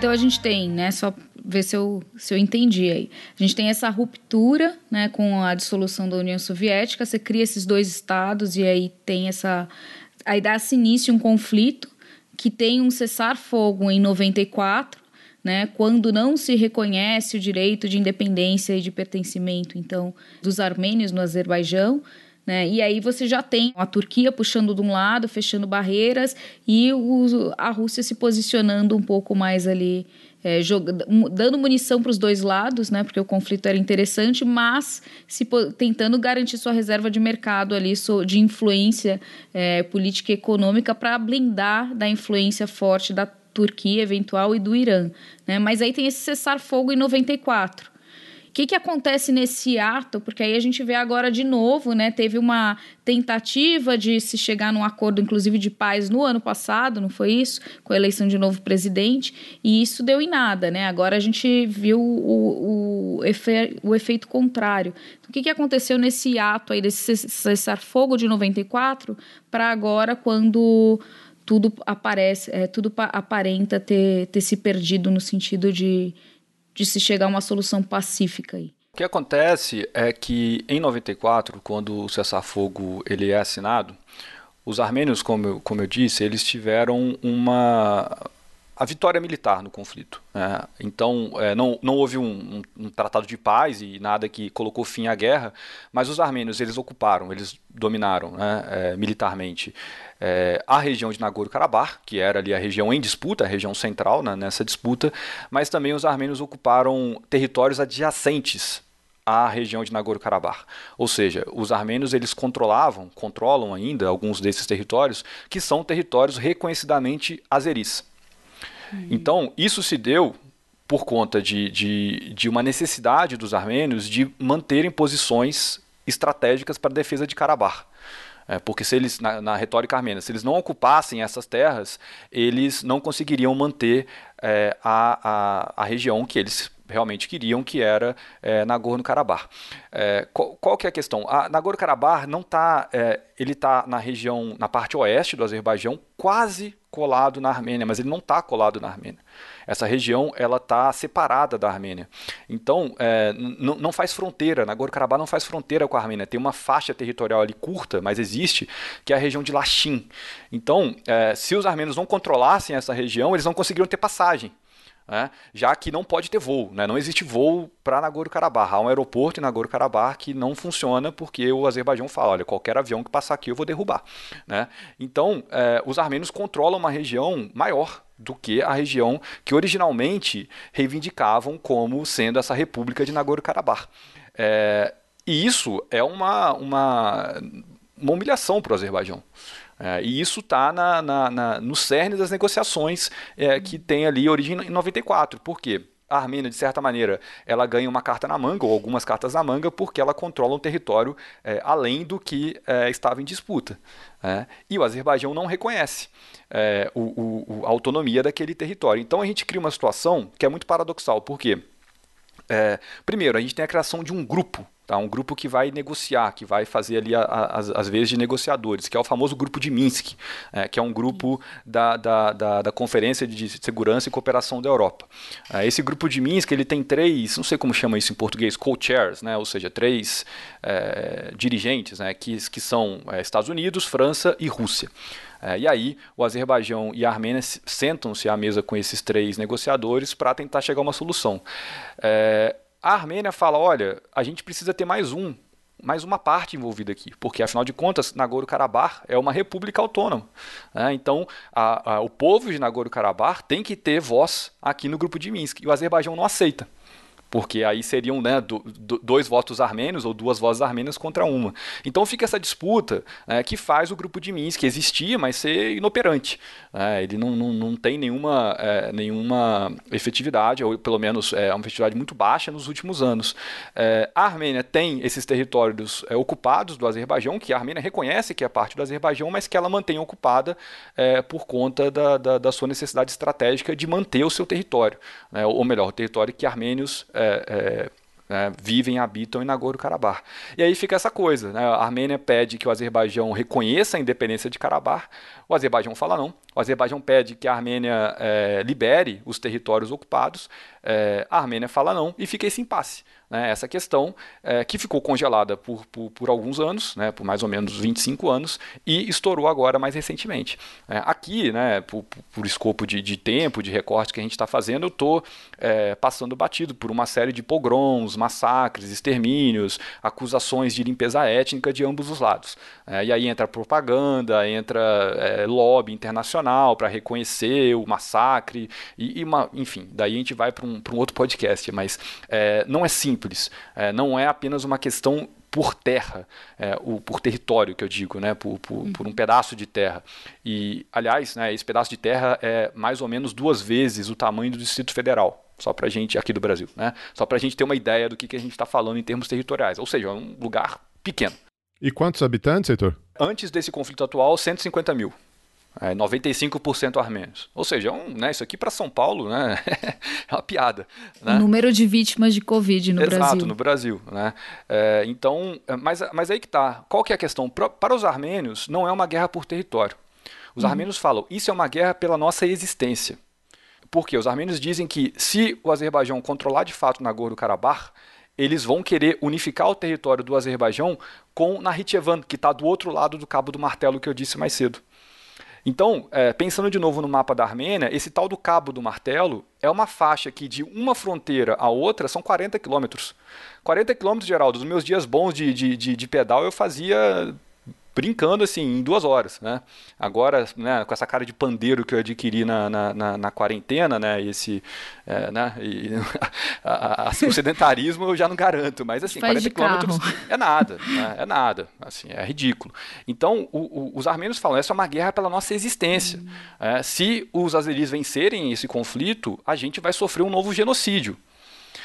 Então a gente tem, né, só ver se eu, se eu entendi aí. A gente tem essa ruptura, né, com a dissolução da União Soviética, você cria esses dois estados e aí tem essa aí dá-se início um conflito que tem um cessar-fogo em 94, né, quando não se reconhece o direito de independência e de pertencimento, então, dos armênios no Azerbaijão, né? E aí você já tem a Turquia puxando de um lado, fechando barreiras, e o, a Rússia se posicionando um pouco mais ali, é, dando munição para os dois lados, né? Porque o conflito era interessante, mas se tentando garantir sua reserva de mercado ali, de influência é, política e econômica para blindar da influência forte da Turquia eventual e do Irã. Né? Mas aí tem esse cessar-fogo em 94. O que, que acontece nesse ato? Porque aí a gente vê agora de novo, né? Teve uma tentativa de se chegar num acordo, inclusive de paz, no ano passado, não foi isso? Com a eleição de novo presidente, e isso deu em nada, né? Agora a gente viu o, o, efe, o efeito contrário. Então, o que, que aconteceu nesse ato aí, desse cessar-fogo de 94, para agora, quando tudo aparece, é, tudo aparenta ter, ter se perdido no sentido de de se chegar a uma solução pacífica aí.
O que acontece é que em 94, quando o cessar-fogo ele é assinado, os armênios, como eu, como eu disse, eles tiveram uma a vitória militar no conflito. Né? Então, é, não, não houve um, um, um, tratado de paz e nada que colocou fim à guerra, mas os armênios eles ocuparam, eles dominaram né, é, militarmente é, a região de Nagorno-Karabakh, que era ali a região em disputa, a região central né, nessa disputa, mas também os armênios ocuparam territórios adjacentes à região de Nagorno-Karabakh. Ou seja, os armênios eles controlavam, controlam ainda alguns desses territórios, que são territórios reconhecidamente azeris. Então, isso se deu por conta de, de, de uma necessidade dos armênios de manterem posições estratégicas para a defesa de Karabakh. É, porque se eles, na, na, retórica armênia, se eles não ocupassem essas terras, eles não conseguiriam manter é, a, a, a região que eles realmente queriam, que era é, Nagorno-Karabakh. É, qual, qual, que é a questão? A Nagorno-Karabakh não está, é, ele está na região, na parte oeste do Azerbaijão, quase colado na Armênia, mas ele não está colado na Armênia. Essa região ela está separada da Armênia. Então, é, não faz fronteira, Nagorno-Karabakh não faz fronteira com a Armênia. Tem uma faixa territorial ali curta, mas existe, que é a região de Lachin. Então, é, se os armênios não controlassem essa região, eles não conseguiriam ter passagem né? já que não pode ter voo, né? não existe voo para Nagorno-Karabakh. Há um aeroporto em Nagorno-Karabakh que não funciona porque o Azerbaijão fala, olha, qualquer avião que passar aqui eu vou derrubar. Né? Então, é, os armênios controlam uma região maior do que a região que originalmente reivindicavam como sendo essa república de Nagorno-Karabakh. É, e isso é uma, uma, uma humilhação para o Azerbaijão. É, e isso está na, na, na, no cerne das negociações é, que tem ali origem em 94. Por quê? A Armênia, de certa maneira, ela ganha uma carta na manga, ou algumas cartas na manga, porque ela controla um território é, além do que é, estava em disputa. É. e o Azerbaijão não reconhece é, o, o, a autonomia daquele território. Então a gente cria uma situação que é muito paradoxal. Por quê? Primeiro, a gente tem a criação de um grupo Tá? Um grupo que vai negociar, que vai fazer ali as vezes de negociadores, que é o famoso grupo de Minsk, é, que é um grupo da, da, da, da, Conferência de Segurança e Cooperação da Europa. É, esse grupo de Minsk ele tem três, não sei como chama isso em português, co-chairs, né? ou seja, três é, dirigentes, né? que, que são é, Estados Unidos, França e Rússia. É, e aí, o Azerbaijão e a Armênia sentam-se à mesa com esses três negociadores para tentar chegar a uma solução. É, a Armênia fala: olha, a gente precisa ter mais um, mais uma parte envolvida aqui, porque afinal de contas, Nagorno-Karabakh é uma república autônoma. Né? Então, a, a, o povo de Nagorno-Karabakh tem que ter voz aqui no grupo de Minsk, e o Azerbaijão não aceita porque aí seriam né, do, do, dois votos armênios ou duas vozes armênias contra uma. Então fica essa disputa né, que faz o grupo de Minsk existir, mas ser inoperante. É, ele não, não, não tem nenhuma, é, nenhuma efetividade, ou pelo menos é uma efetividade muito baixa nos últimos anos. É, a Armênia tem esses territórios é, ocupados do Azerbaijão, que a Armênia reconhece que é parte do Azerbaijão, mas que ela mantém ocupada é, por conta da, da, da, sua necessidade estratégica de manter o seu território, né, ou melhor, o território que armênios é, é, é, vivem, habitam em Nagorno-Karabakh. E aí fica essa coisa, né? a Armênia pede que o Azerbaijão reconheça a independência de Karabakh, o Azerbaijão fala não, o Azerbaijão pede que a Armênia é, libere os territórios ocupados, é, a Armênia fala não, e fica esse impasse né, essa questão é, que ficou congelada por, por, por, alguns anos, né, por mais ou menos 25 anos, e estourou agora mais recentemente. Aqui, né, por, por escopo de, de, tempo, de recorte que a gente está fazendo, eu estou passando batido por uma série de pogroms, massacres, extermínios, acusações de limpeza étnica de ambos os lados. E aí entra propaganda, entra é, lobby internacional para reconhecer o massacre, e, e uma, enfim, daí a gente vai para um, um outro podcast, mas é, não é simples simples. É, não é apenas uma questão por terra, é, o, por território que eu digo, né, por, por, por, um pedaço de terra. E, aliás, né, esse pedaço de terra é mais ou menos duas vezes o tamanho do Distrito Federal. Só para gente, aqui do Brasil, né? Só para a gente ter uma ideia do que, que a gente está falando em termos territoriais. Ou seja, é um lugar pequeno.
E quantos habitantes, Heitor?
Antes desse conflito atual, 150 mil. É, 95% armênios. Ou seja, é um, né, isso aqui para São Paulo né, *laughs* é uma piada. Né?
O número de vítimas de Covid no
Exato,
Brasil.
Exato, no Brasil. Né? É, então, é, mas, mas aí que tá. Qual que é a questão? Para os armênios, não é uma guerra por território. Os uhum. armênios falam, isso é uma guerra pela nossa existência. Porque os armênios dizem que se o Azerbaijão controlar de fato Nagorno-Karabakh, eles vão querer unificar o território do Azerbaijão com Nahitchevan, que está do outro lado do Cabo do Martelo que eu disse mais cedo. Então, é, pensando de novo no mapa da Armênia, esse tal do Cabo do Martelo é uma faixa que de uma fronteira a outra são 40 quilômetros. 40 quilômetros, Geraldo, nos meus dias bons de, de, de, de pedal eu fazia brincando assim, em duas horas, né? Agora, né, com essa cara de pandeiro que eu adquiri na, na, na, na quarentena, né, esse, é, né, e, *laughs* a, a, o sedentarismo eu já não garanto, mas assim,
Faz
40 quilômetros é nada, né, é nada, assim, é ridículo. Então, o, o, os armênios falam, essa é uma guerra pela nossa existência. Hum. É, se os azeris vencerem esse conflito, a gente vai sofrer um novo genocídio.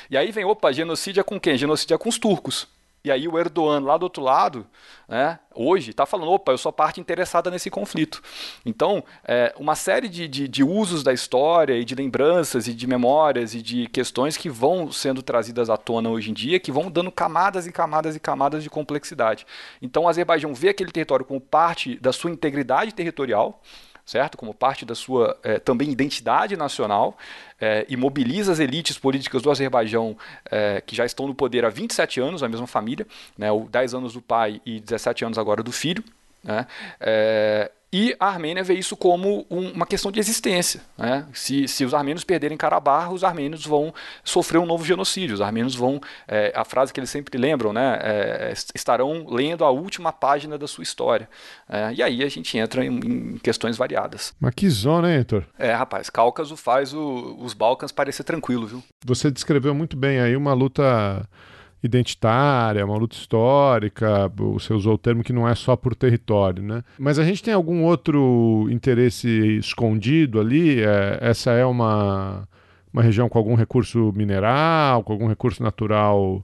E aí vem, opa, genocídio é com quem? Genocídio é com os turcos. E aí o Erdogan, lá do outro lado, né, hoje, está falando, opa, eu sou parte interessada nesse conflito. Então, é, uma série de, de, de, usos da história e de lembranças e de memórias e de questões que vão sendo trazidas à tona hoje em dia, que vão dando camadas e camadas e camadas de complexidade. Então, o Azerbaijão vê aquele território como parte da sua integridade territorial, certo? Como parte da sua é, também identidade nacional é, e mobiliza as elites políticas do Azerbaijão é, que já estão no poder há 27 anos, a mesma família, né? 10 anos do pai e 17 anos agora do filho. Né? E a Armênia vê isso como um, uma questão de existência. Né? Se, se os armênios perderem Karabakh, os armênios vão sofrer um novo genocídio. Os armênios vão, é, a frase que eles sempre lembram, né, é, estarão lendo a última página da sua história. É, e aí a gente entra em, em, questões variadas.
Mas que zona, hein, Heitor?
É, rapaz, Cáucaso faz o, os Balcãs parecer tranquilo, viu?
Você descreveu muito bem aí uma luta identitária, uma luta histórica, você usou o termo que não é só por território, né? Mas a gente tem algum outro interesse escondido ali? É, essa é uma, uma região com algum recurso mineral, com algum recurso natural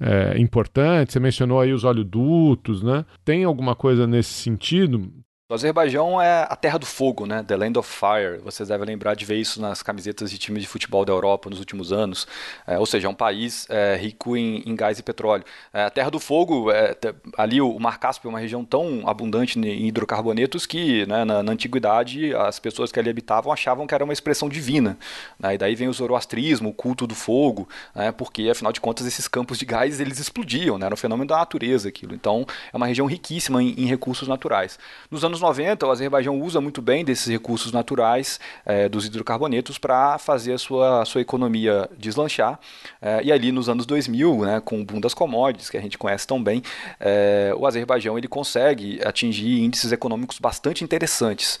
é, importante? Você mencionou aí os oleodutos, né? Tem alguma coisa nesse sentido?
O Azerbaijão é a terra do fogo, né? The Land of Fire. Vocês devem lembrar de ver isso nas camisetas de times de futebol da Europa nos últimos anos. É, ou seja, é um país é, rico em, em, gás e petróleo. É, a terra do fogo, é, ali o Mar Cáspio é uma região tão abundante em hidrocarbonetos que, né, na, na, antiguidade, as pessoas que ali habitavam achavam que era uma expressão divina. Né? E daí vem o zoroastrismo, o culto do fogo, né? porque, afinal de contas, esses campos de gás eles explodiam, né? era um fenômeno da natureza aquilo. Então, é uma região riquíssima em, em recursos naturais. Nos anos 90, o Azerbaijão usa muito bem desses recursos naturais, é, dos hidrocarbonetos, para fazer a sua, a sua economia deslanchar. É, e ali nos anos 2000, né, com o boom das commodities, que a gente conhece tão bem, é, o Azerbaijão ele consegue atingir índices econômicos bastante interessantes.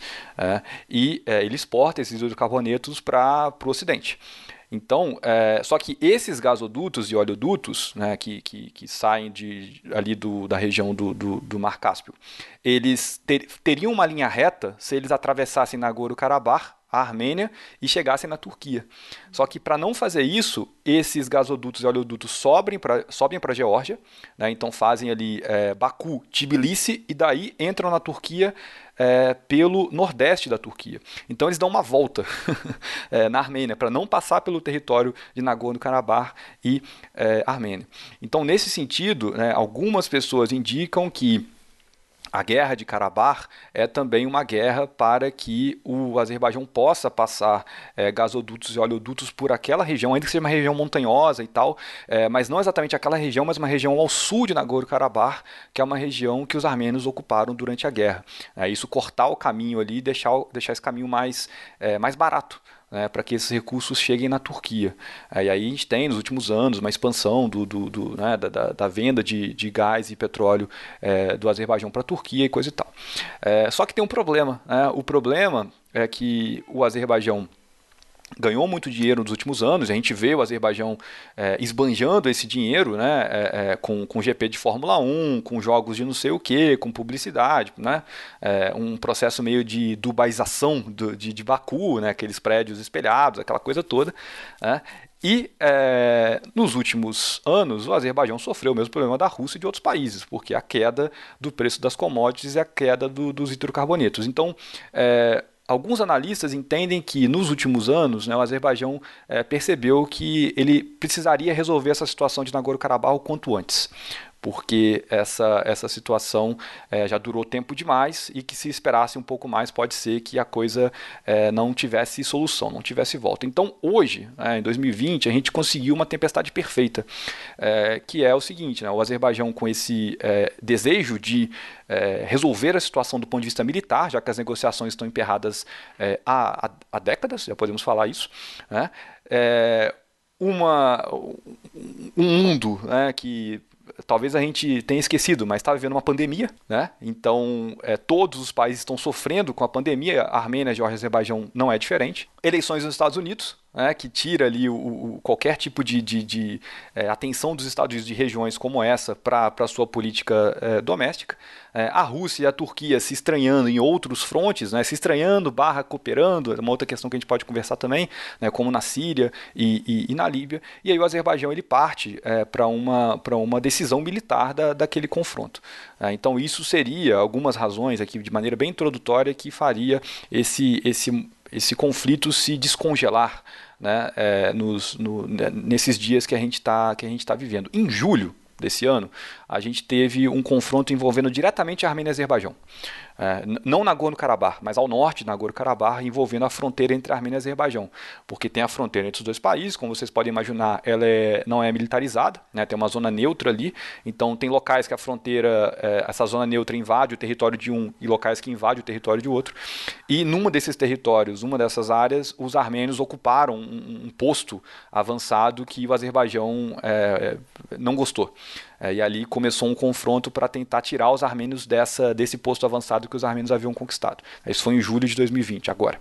e ele exporta esses hidrocarbonetos para o Ocidente. Então, é, só que esses gasodutos e oleodutos, né, que, que, que, saem de, ali do, da região do, do, do Mar Cáspio, eles ter, teriam uma linha reta se eles atravessassem Nagorno-Karabakh, a Armênia, e chegassem na Turquia. Só que para não fazer isso, esses gasodutos e oleodutos sobem para sobem a Geórgia, né, então fazem ali é, Baku, Tbilisi, e daí entram na Turquia é, pelo nordeste da Turquia. Então eles dão uma volta *laughs* é, na Armênia para não passar pelo território de Nagorno-Karabakh e é, Armênia. Então nesse sentido, né, algumas pessoas indicam que a guerra de Karabakh é também uma guerra para que o Azerbaijão possa passar é, gasodutos e oleodutos por aquela região, ainda que seja uma região montanhosa e tal, é, mas não exatamente aquela região, mas uma região ao sul de Nagorno-Karabakh, que é uma região que os armênios ocuparam durante a guerra. É, isso cortar o caminho ali e deixar, deixar esse caminho mais, é, mais barato né, para que esses recursos cheguem na Turquia. E aí a gente tem nos últimos anos uma expansão do, do, do né, da, da, venda de, de, gás e petróleo é, do Azerbaijão para a Turquia e coisa e tal. É, só que tem um problema. Né? O problema é que o Azerbaijão ganhou muito dinheiro nos últimos anos, a gente vê o Azerbaijão é, esbanjando esse dinheiro né, é, é, com, com GP de Fórmula 1, com jogos de não sei o que, com publicidade, né, é, um processo meio de dubaização do, de, de Baku, né, aqueles prédios espelhados, aquela coisa toda. Né, E é, nos últimos anos, o Azerbaijão sofreu o mesmo problema da Rússia e de outros países, porque a queda do preço das commodities e a queda do, dos hidrocarbonetos. Então, é, alguns analistas entendem que nos últimos anos né, o Azerbaijão é, percebeu que ele precisaria resolver essa situação de Nagorno-Karabakh o quanto antes porque essa, essa situação é, já durou tempo demais e que se esperasse um pouco mais pode ser que a coisa é, não tivesse solução, não tivesse volta. Então hoje, é, em 2020, a gente conseguiu uma tempestade perfeita, é, que é o seguinte, né, o Azerbaijão com esse desejo de resolver a situação do ponto de vista militar, já que as negociações estão emperradas há, há, décadas, já podemos falar isso, né, uma, um mundo né, que talvez a gente tenha esquecido, mas está vivendo uma pandemia, né? Então, é, todos os países estão sofrendo com a pandemia. A Armênia, Geórgia e Azerbaijão não é diferente. Eleições nos Estados Unidos, né, que tira ali o, o qualquer tipo de, de, de é, atenção dos Estados Unidos de regiões como essa para a sua política é, doméstica. É, a Rússia e a Turquia se estranhando em outros frontes, né, se estranhando barra cooperando, é uma outra questão que a gente pode conversar também, né, como na Síria e, e, e, na Líbia. E aí o Azerbaijão ele parte é, para uma, uma decisão militar da, daquele confronto. É, então isso seria algumas razões aqui de maneira bem introdutória que faria esse, esse esse conflito se descongelar né, é, nos, no, né, nesses dias que a gente está tá vivendo. Em julho desse ano, a gente teve um confronto envolvendo diretamente a Armênia e Azerbaijão não Nagorno-Karabakh, mas ao norte de Nagorno-Karabakh, envolvendo a fronteira entre Armênia e Azerbaijão, porque tem a fronteira entre os dois países, como vocês podem imaginar, ela é, não é militarizada, né, tem uma zona neutra ali, então tem locais que a fronteira, é, essa zona neutra invade o território de um e locais que invade o território de outro, e numa desses territórios, uma dessas áreas, os armênios ocuparam um, um posto avançado que o Azerbaijão é, não gostou. É, e ali começou um confronto para tentar tirar os armênios dessa, desse posto avançado que os armênios haviam conquistado. Isso foi em julho de 2020, agora.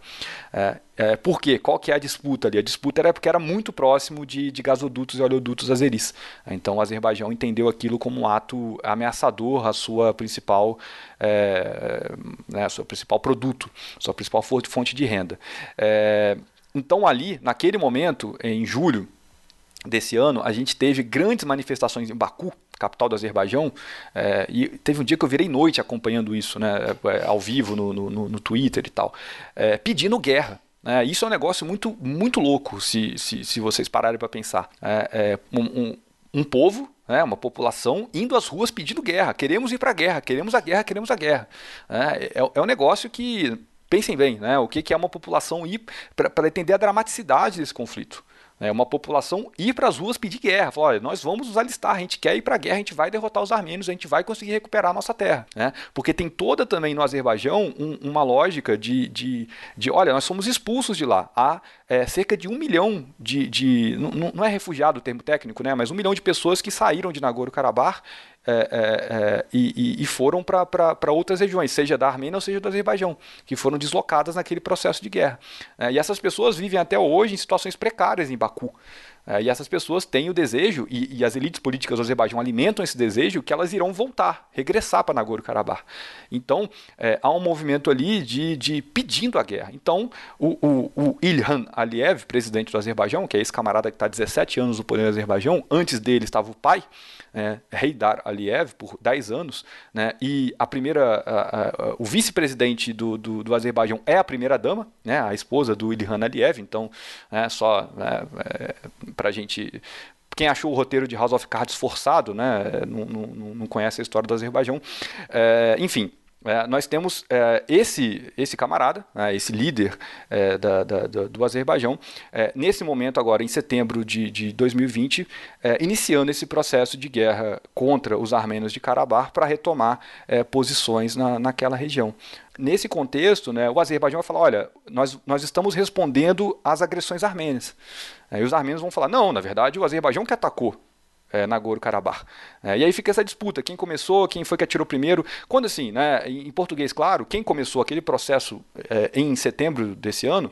É, é, por quê? Qual que é a disputa ali? A disputa era porque era muito próximo de, de gasodutos e oleodutos azeris. Então o Azerbaijão entendeu aquilo como um ato ameaçador à sua principal, é, né, seu principal produto, sua principal fonte de renda. É, então ali, naquele momento, em julho, desse ano, a gente teve grandes manifestações em Baku, capital do Azerbaijão, é, e teve um dia que eu virei noite acompanhando isso, né, é, ao vivo no, no, no Twitter e tal, é, pedindo guerra. Né, isso é um negócio muito, muito louco, se, se, se vocês pararem para pensar. É, é, um, um, um povo né, uma população indo às ruas pedindo guerra. Queremos ir para a guerra, queremos a guerra, queremos a guerra. É, é, é um negócio que, pensem bem, né, o que é uma população ir para entender a dramaticidade desse conflito né, uma população ir para as ruas pedir guerra. Falar, olha, nós vamos nos alistar, a gente quer ir para a guerra, a gente vai derrotar os armênios, a gente vai conseguir recuperar a nossa terra. Né? Porque tem toda também no Azerbaijão um, uma lógica de, de, de, olha, nós somos expulsos de lá. Há é, cerca de um milhão de. de não, não é refugiado o termo técnico, né, mas um milhão de pessoas que saíram de Nagorno-Karabakh é, é, é, e, e, foram para outras regiões, seja da Armênia ou seja do Azerbaijão, que foram deslocadas naquele processo de guerra. É, e essas pessoas vivem até hoje em situações precárias em Baku. É, e essas pessoas têm o desejo, e, e, as elites políticas do Azerbaijão alimentam esse desejo, que elas irão voltar, regressar para Nagorno-Karabakh. Então, há um movimento ali de, de pedindo a guerra. Então, o, o, o Ilhan Aliyev, presidente do Azerbaijão, que é esse camarada que está há 17 anos no poder do Azerbaijão, antes dele estava o pai, é, Heydar Aliyev, por 10 anos, né, e a primeira, a, a, o vice-presidente do, do, do, Azerbaijão é a primeira-dama, né, a esposa do Ilhan Aliyev, então, é, só né, é, para gente quem achou o roteiro de House of Cards forçado, né, não, não, não conhece a história do Azerbaijão. É, enfim, é, nós temos é, esse, esse camarada, né, esse líder é, da, da, do Azerbaijão, é, nesse momento agora, em setembro de, de 2020, é, iniciando esse processo de guerra contra os armênios de Karabakh para retomar é, posições na, naquela região. Nesse contexto, né, o Azerbaijão vai falar, olha, nós, nós estamos respondendo às agressões armênias. e os armênios vão falar, não, na verdade o Azerbaijão que atacou é, Nagorno-Karabakh. É, e aí fica essa disputa, quem começou, quem foi que atirou primeiro. Quando assim, né, em português, claro, quem começou aquele processo é, em setembro desse ano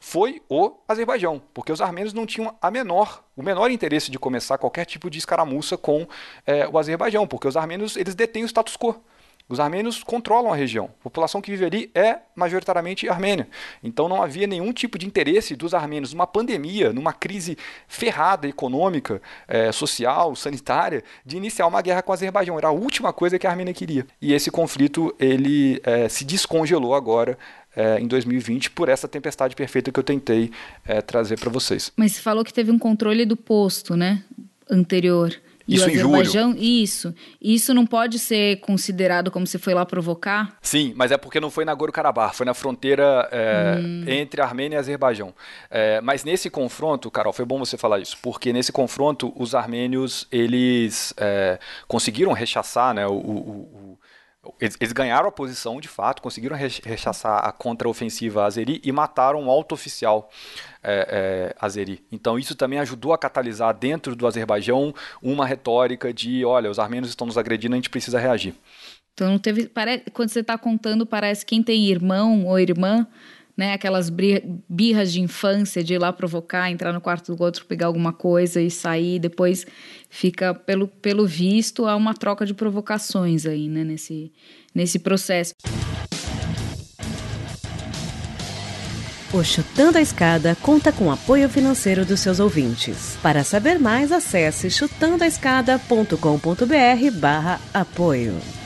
foi o Azerbaijão, porque os armênios não tinham a menor, o menor interesse de começar qualquer tipo de escaramuça com é, o Azerbaijão, porque os armênios eles detêm o status quo. Os armênios controlam a região. A população que vive ali é majoritariamente armênia. Então não havia nenhum tipo de interesse dos armênios numa pandemia, numa crise ferrada econômica, é, social, sanitária, de iniciar uma guerra com o Azerbaijão. Era a última coisa que a Armênia queria. E esse conflito ele é, se descongelou agora é, em 2020 por essa tempestade perfeita que eu tentei é, trazer para vocês.
Mas você falou que teve um controle do posto, né? Anterior.
Isso o Azerbaijão,
isso. Isso não pode ser considerado como você foi lá provocar?
Sim, mas é porque não foi na Nagorno-Karabakh, foi na fronteira é, hum. entre Armênia e Azerbaijão. É, mas nesse confronto, Carol, foi bom você falar isso, porque nesse confronto os armênios eles é, conseguiram rechaçar né, o, o eles, eles, ganharam a posição de fato, conseguiram rechaçar a contraofensiva azeri e mataram um alto oficial é, é, azeri. Então isso também ajudou a catalisar dentro do Azerbaijão uma retórica de, olha, os armênios estão nos agredindo, a gente precisa reagir.
Então não teve, parece, quando você está contando, parece quem tem irmão ou irmã, né, aquelas birras de infância de ir lá provocar, entrar no quarto do outro, pegar alguma coisa e sair, depois fica pelo, pelo visto há uma troca de provocações aí, né, nesse nesse processo.
O Chutando a Escada conta com apoio financeiro dos seus ouvintes. Para saber mais, acesse chutandoaescada.com.br barra apoio.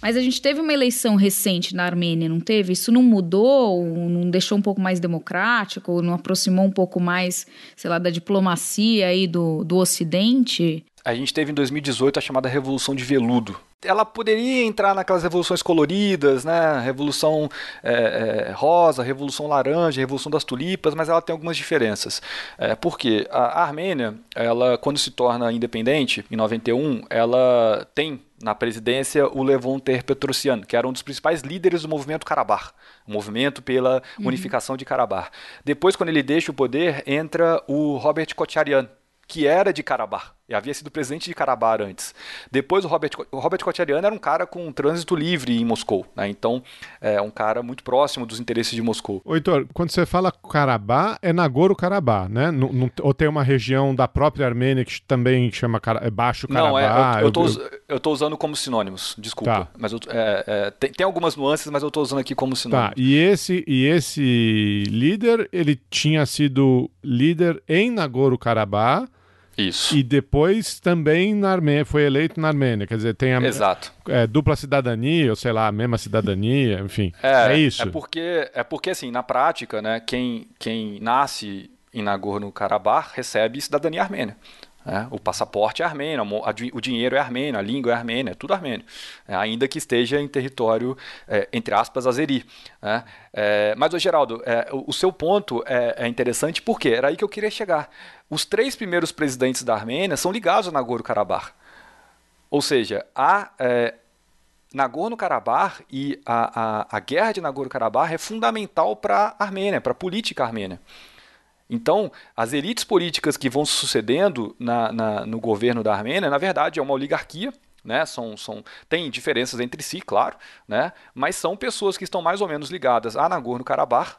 Mas a gente teve uma eleição recente na Armênia, não teve? Isso não mudou, não deixou um pouco mais democrático, não aproximou um pouco mais, sei lá, da diplomacia aí do, do Ocidente?
A gente teve em 2018 a chamada Revolução de Veludo, ela poderia entrar naquelas revoluções coloridas, né? Revolução é, é, rosa, revolução laranja, revolução das tulipas, mas ela tem algumas diferenças. É, porque a Armênia, ela quando se torna independente em 91, ela tem na presidência o Levon Ter Petrosyan, que era um dos principais líderes do movimento Karabakh, o movimento pela uhum. unificação de Karabakh. Depois, quando ele deixa o poder, entra o Robert Kocharyan, que era de Karabakh e havia sido presidente de Karabakh antes. Depois o Robert, o Robert Kocharian era um cara com um trânsito livre em Moscou, né? então é um cara muito próximo dos interesses de Moscou.
Ô, Heitor, quando você fala Karabakh, é Nagorno-Karabakh, né? Não, não, ou tem uma região da própria Armênia que também chama é Baixo Karabakh? Não,
é, eu, eu, tô, eu tô usando como sinônimos, desculpa. Tá. Mas eu, é, é, tem, tem algumas nuances, mas eu estou usando aqui como sinônimos. Tá,
e esse, e esse líder, ele tinha sido líder em Nagorno-Karabakh,
isso.
E depois também na Armênia, foi eleito na Armênia. Quer dizer, tem a
Exato.
É, dupla cidadania, ou sei lá, a mesma cidadania, enfim. É, é isso.
É porque, é porque, assim, na prática, né, quem, quem nasce em Nagorno-Karabakh recebe cidadania armênia. É, o passaporte é armênio, o dinheiro é armênio, a língua é armênia, é tudo armênio, é, ainda que esteja em território, é, entre aspas, azeri. É, mas, Geraldo, é, o, seu ponto é, é, interessante porque era aí que eu queria chegar. Os três primeiros presidentes da Armênia são ligados a Nagorno-Karabakh. Ou seja, a Nagorno-Karabakh e a, a, a guerra de Nagorno-Karabakh é fundamental para a Armênia, para a política armênia. Então, as elites políticas que vão sucedendo na, na, no governo da Armênia, na verdade, é uma oligarquia, né? São, são, tem diferenças entre si, claro, né? mas são pessoas que estão mais ou menos ligadas a Nagorno-Karabakh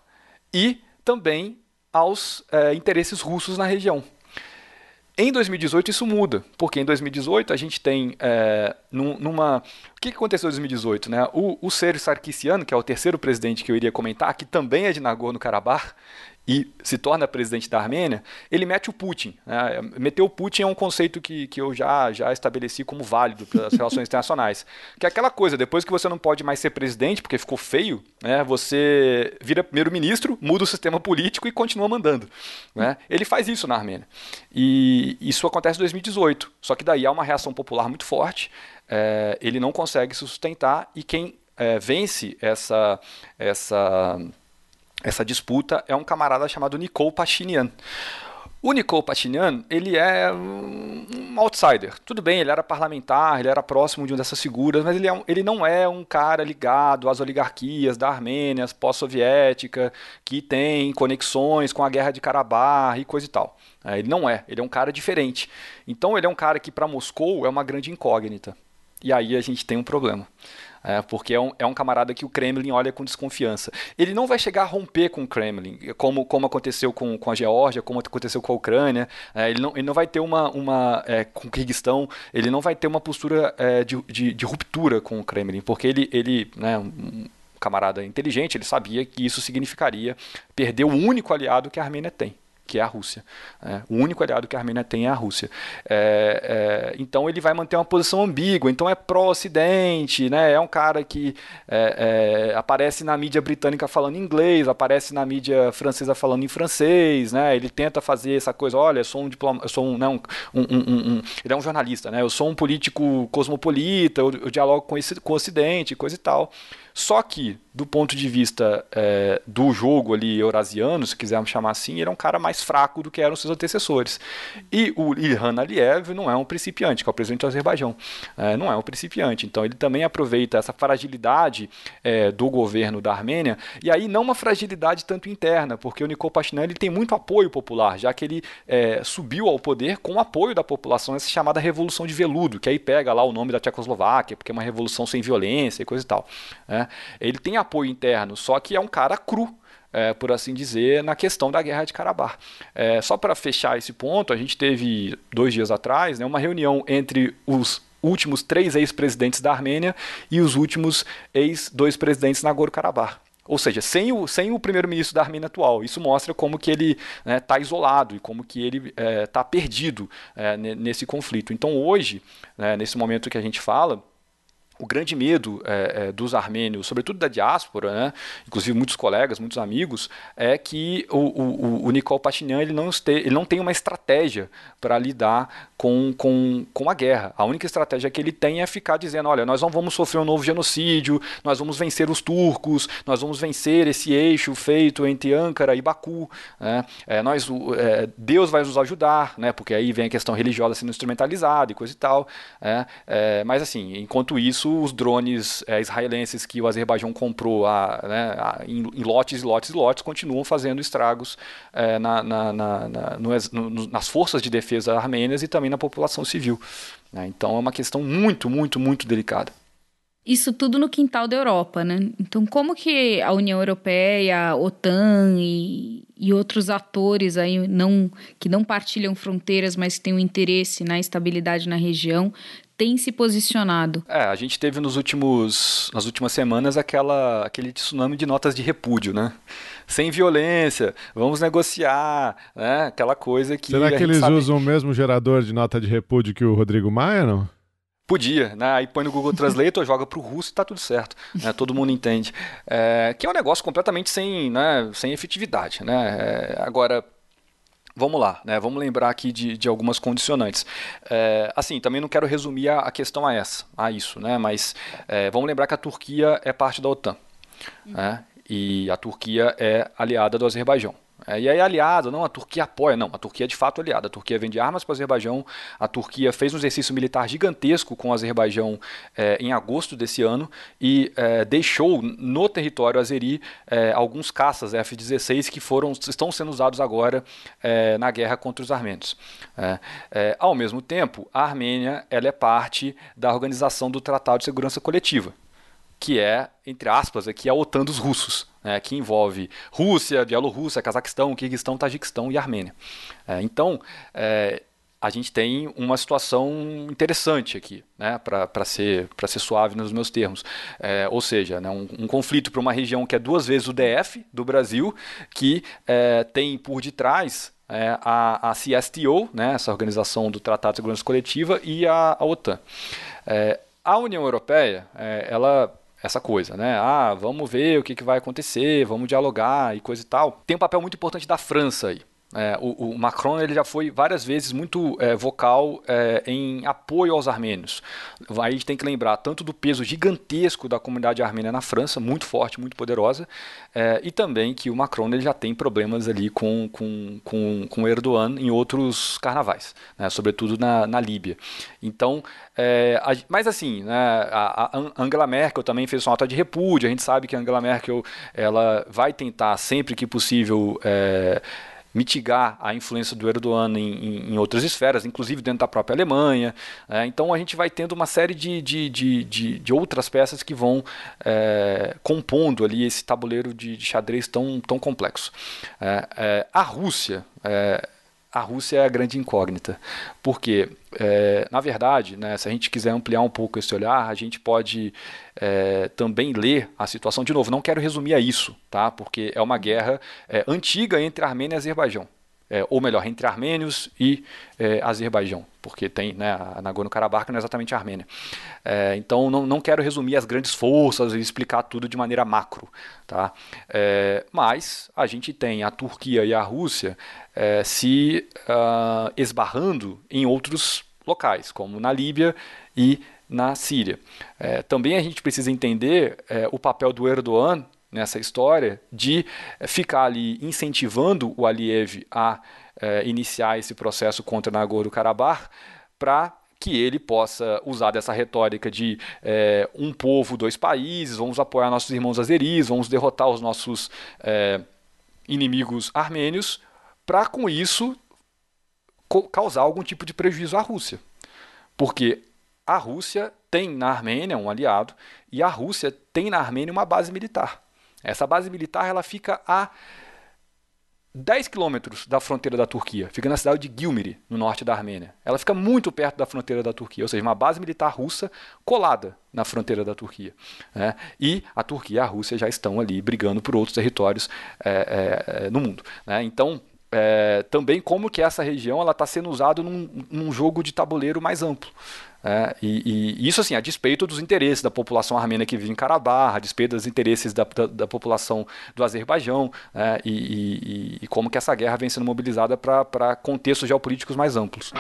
e também aos é, interesses russos na região. Em 2018 isso muda, porque em 2018 a gente tem é, numa... O que aconteceu em 2018? Né? O, o Sérgio Sarkisian, que é o terceiro presidente que eu iria comentar, que também é de Nagorno-Karabakh, e se torna presidente da Armênia, ele mete o Putin. Né? Meter o Putin é um conceito que, que eu já, já estabeleci como válido para as relações *laughs* internacionais. Que é aquela coisa, depois que você não pode mais ser presidente, porque ficou feio, né? você vira primeiro-ministro, muda o sistema político e continua mandando. Né? Ele faz isso na Armênia. E isso acontece em 2018. Só que daí há uma reação popular muito forte, é, ele não consegue se sustentar e quem é, vence essa... essa essa disputa é um camarada chamado Nicole Pachinian. O Nicole Pachinian, ele é um outsider. Tudo bem, ele era parlamentar, ele era próximo de uma dessas figuras, mas ele, é um, ele não é um cara ligado às oligarquias da Armênia, pós-soviética, que tem conexões com a guerra de Karabakh e coisa e tal. É, ele não é, ele é um cara diferente. Então ele é um cara que para Moscou é uma grande incógnita. E aí a gente tem um problema. É, porque é um, é um camarada que o Kremlin olha com desconfiança. Ele não vai chegar a romper com o Kremlin, como, como aconteceu com, com a Geórgia, como aconteceu com a Ucrânia. É, ele, não, ele não vai ter uma. uma é, com o Kirguistão, ele não vai ter uma postura é, de, de, de, ruptura com o Kremlin, porque ele. ele né, um, camarada inteligente, ele sabia que isso significaria perder o único aliado que a Armênia tem que é a Rússia. É, o único aliado que a Armênia tem é a Rússia. É, é, então ele vai manter uma posição ambígua, então é pró-Ocidente, né? é um cara que é, é, aparece na mídia britânica falando inglês, aparece na mídia francesa falando em francês, né? ele tenta fazer essa coisa, olha, eu sou um diploma, eu sou um, não, um, um, um, ele é um jornalista, né? eu sou um político cosmopolita, eu, eu dialogo com, esse, com o Ocidente, coisa e tal. Só que, do ponto de vista é, do jogo ali eurasiano, se quisermos chamar assim, ele é um cara mais fraco do que eram seus antecessores. E o Ilhan Aliyev não é um principiante, que é o presidente do Azerbaijão. É, não é um principiante. Então ele também aproveita essa fragilidade é, do governo da Armênia, e aí não uma fragilidade tanto interna, porque o Nikol Pashinyan ele tem muito apoio popular, já que ele é, subiu ao poder com o apoio da população, essa chamada Revolução de Veludo, que aí pega lá o nome da Tchecoslováquia, porque é uma revolução sem violência e coisa e tal. É. Né? Ele tem apoio interno, só que é um cara cru. É, por assim dizer, na questão da guerra de Karabakh. É, só para fechar esse ponto, a gente teve dois dias atrás né, uma reunião entre os últimos três ex-presidentes da Armênia e os últimos ex-dois presidentes Nagorno-Karabakh. Ou seja, sem o, sem o primeiro-ministro da Armênia atual. Isso mostra como que ele está né, tá isolado e como que ele está é, tá perdido é, nesse conflito. Então hoje, né, nesse momento que a gente fala, o grande medo é, é, dos armênios, sobretudo da diáspora, né, inclusive muitos colegas, muitos amigos, é que o, o, o Nicole Pashinyan ele não, este, ele não tem uma estratégia para lidar com, com, com a guerra. A única estratégia que ele tem é ficar dizendo: olha, nós não vamos sofrer um novo genocídio, nós vamos vencer os turcos, nós vamos vencer esse eixo feito entre Ankara e Baku, né, é, nós, é, Deus vai nos ajudar, né, porque aí vem a questão religiosa sendo instrumentalizada e coisa e tal. É, é mas assim, enquanto isso, os drones é, israelenses que o Azerbaijão comprou a, né, a, em, em, lotes e lotes e lotes continuam fazendo estragos é, na, na, na, no, no, nas forças de defesa armênias e também na população civil. Né? Então é uma questão muito, muito, muito delicada.
Isso tudo no quintal da Europa, né? Então, como que a União Europeia, a OTAN e, e outros atores aí não, que não partilham fronteiras, mas que têm um interesse na estabilidade na região, tem se posicionado?
É, a gente teve nos últimos, nas últimas semanas aquela, aquele tsunami de notas de repúdio, né? Sem violência, vamos negociar, né? Aquela coisa que.
Será que eles sabe... usam o mesmo gerador de nota de repúdio que o Rodrigo Maia, não?
Podia, né? Aí põe no Google Translator, *laughs* joga para o russo e tá tudo certo. Né? Todo mundo entende. É, que é um negócio completamente sem, né? sem efetividade. Né? É, agora, Vamos lá, né? vamos lembrar aqui de, de algumas condicionantes. É, assim, também não quero resumir a, a, questão a essa, a isso, né? mas é, vamos lembrar que a Turquia é parte da OTAN uhum. né? e a Turquia é aliada do Azerbaijão. É, e aí, aliado, não, a Turquia apoia, não, a Turquia é de fato aliada. A Turquia vende armas para o Azerbaijão, a Turquia fez um exercício militar gigantesco com o Azerbaijão é, em agosto desse ano e é, deixou no território azeri é, alguns caças F-16 que foram, estão sendo usados agora é, na guerra contra os armênios. É, ao mesmo tempo, a Armênia ela é parte da organização do Tratado de Segurança Coletiva que é, entre aspas, aqui a OTAN dos russos, né, que envolve Rússia, Bielorrússia, Cazaquistão, Kirguistão, Tajiquistão e Armênia. É, então, é, a gente tem uma situação interessante aqui, né, para ser, ser suave nos meus termos. É, ou seja, né, um, um conflito para uma região que é duas vezes o DF do Brasil, que é, tem por detrás é, a, a CSTO, né, essa organização do Tratado de Segurança Coletiva, e a, a OTAN. É, a União Europeia, é, ela essa coisa, né? Ah, vamos ver o que, que vai acontecer, vamos dialogar e coisa e tal. Tem um papel muito importante da França aí. É, o, o, Macron ele já foi várias vezes muito é, vocal é, em apoio aos armênios. Aí tem que lembrar tanto do peso gigantesco da comunidade armênia na França, muito forte, muito poderosa, é, e também que o Macron ele já tem problemas ali com, com, com, com Erdogan em outros carnavais, né, sobretudo na, na Líbia. Então, é, a, mas assim, né, a, a, Angela Merkel também fez uma nota de repúdio. A gente sabe que a Angela Merkel ela vai tentar sempre que possível é, mitigar a influência do Erdogan em, em, em outras esferas, inclusive dentro da própria Alemanha. É, então a gente vai tendo uma série de, de, de, de, de outras peças que vão é, compondo ali esse tabuleiro de, de, xadrez tão, tão complexo. É, é a Rússia é, a Rússia é a grande incógnita. Porque, é, na verdade, né, se a gente quiser ampliar um pouco esse olhar, a gente pode é, também ler a situação. De novo, não quero resumir a isso, tá? porque é uma guerra é, antiga entre Armênia e Azerbaijão é, ou melhor, entre armênios e é, Azerbaijão, porque tem né, a Nagorno-Karabakh não é exatamente a Armênia. É, então não, não quero resumir as grandes forças e explicar tudo de maneira macro. Tá? É, mas a gente tem a Turquia e a Rússia é, se uh, esbarrando em outros locais, como na Líbia e na Síria. É, também a gente precisa entender o papel do Erdogan nessa história de eh, ficar ali incentivando o Aliyev a é, iniciar esse processo contra Nagorno-Karabakh para que ele possa usar dessa retórica de é, um povo, dois países, vamos apoiar nossos irmãos azeris, vamos derrotar os nossos inimigos armênios, para com isso causar algum tipo de prejuízo à Rússia. Porque a Rússia tem na Armênia um aliado e a Rússia tem na Armênia uma base militar. Essa base militar ela fica a 10 quilômetros da fronteira da Turquia, fica na cidade de Gilmiri, no norte da Armênia. Ela fica muito perto da fronteira da Turquia, ou seja, uma base militar russa colada na fronteira da Turquia. Né? E a Turquia e a Rússia já estão ali brigando por outros territórios é, é, no mundo. Né? Então, é, também como que essa região está sendo usada num, num jogo de tabuleiro mais amplo. É, e, e, isso assim, a despeito dos interesses da população armênia que vive em Karabakh, a despeito dos interesses da, da, da população do Azerbaijão, é, e, e, como que essa guerra vem sendo mobilizada para contextos geopolíticos mais amplos.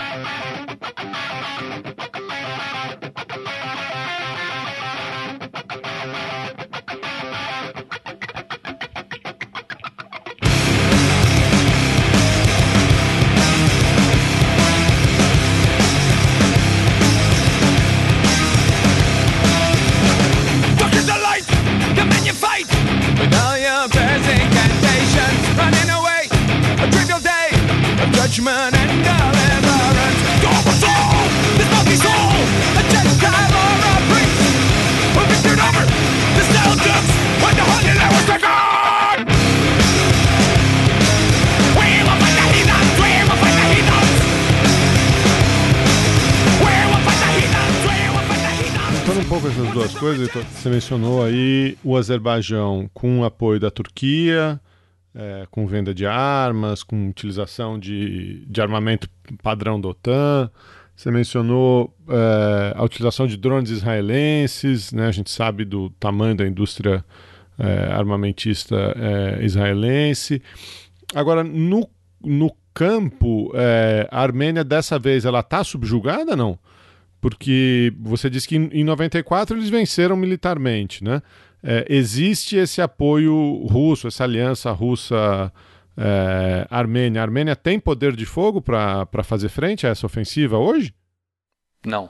Judgment and deliverance. soul, this monkey soul, a Gentile or a priest, who victored over the Celtics when the taken. Will fight the heathens. Juntando um pouco essas duas coisas, você mencionou aí o Azerbaijão com o apoio da Turquia é, com venda de armas, com utilização de, de armamento padrão da OTAN. Você mencionou é, a utilização de drones israelenses, né? a gente sabe do tamanho da indústria é, armamentista é, israelense. Agora, no, no campo, é, a Armênia dessa vez ela está subjugada não? Porque você disse que em 94 eles venceram militarmente, né? É, existe esse apoio russo, essa aliança russa-armênia. É, a Armênia tem poder de fogo para fazer frente a essa ofensiva hoje? Não.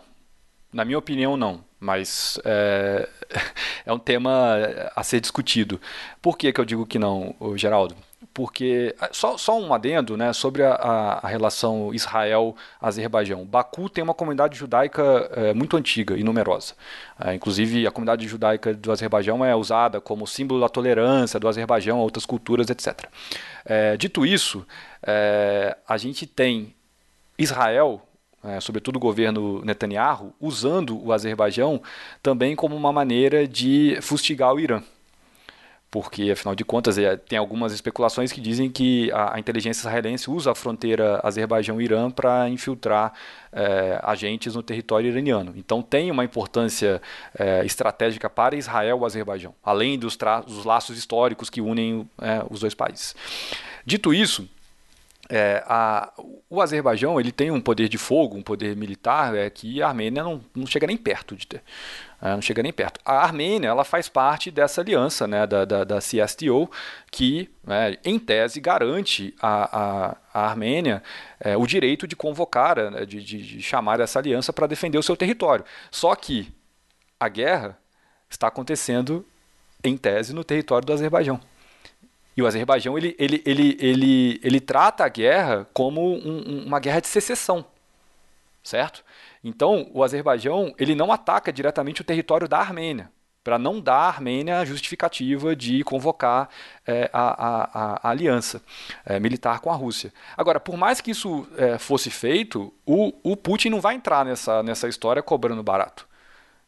Na minha opinião, não. Mas é, *laughs* é um tema a ser discutido. Por que, que eu digo que não, Geraldo? porque ah, só, só um adendo né, sobre a, a relação Israel-Azerbaijão. Baku tem uma comunidade judaica é, muito antiga e numerosa. É, inclusive, a comunidade judaica do Azerbaijão é usada como símbolo da tolerância do Azerbaijão a outras culturas, etc. É, dito isso, a gente tem Israel é, sobretudo o governo Netanyahu, usando o Azerbaijão também como uma maneira de fustigar o Irã porque afinal de contas é, tem algumas especulações que dizem que a, a inteligência israelense usa a fronteira Azerbaijão-Irã para infiltrar é, agentes no território iraniano. Então tem uma importância é, estratégica para Israel e o Azerbaijão, além dos, dos laços históricos que unem é, os dois países. Dito isso, é, a, o Azerbaijão ele tem um poder de fogo, um poder militar é, que a Armênia não, não chega nem perto de ter. É, não chega nem perto. A Armênia ela faz parte dessa aliança né, da, da, da CSTO, que, né, em tese, garante a, a, a Armênia é, o direito de convocar, né, de, de, de chamar essa aliança para defender o seu território. Só que a guerra está acontecendo, em tese, no território do Azerbaijão. E o Azerbaijão ele, ele, ele, ele, ele trata a guerra como um, uma guerra de secessão, certo? Então, o Azerbaijão ele não ataca diretamente o território da Armênia, para não dar à Armênia a justificativa de convocar é, a, a, a, aliança é, militar com a Rússia. Agora, por mais que isso é, fosse feito, o, o Putin não vai entrar nessa, nessa história cobrando barato.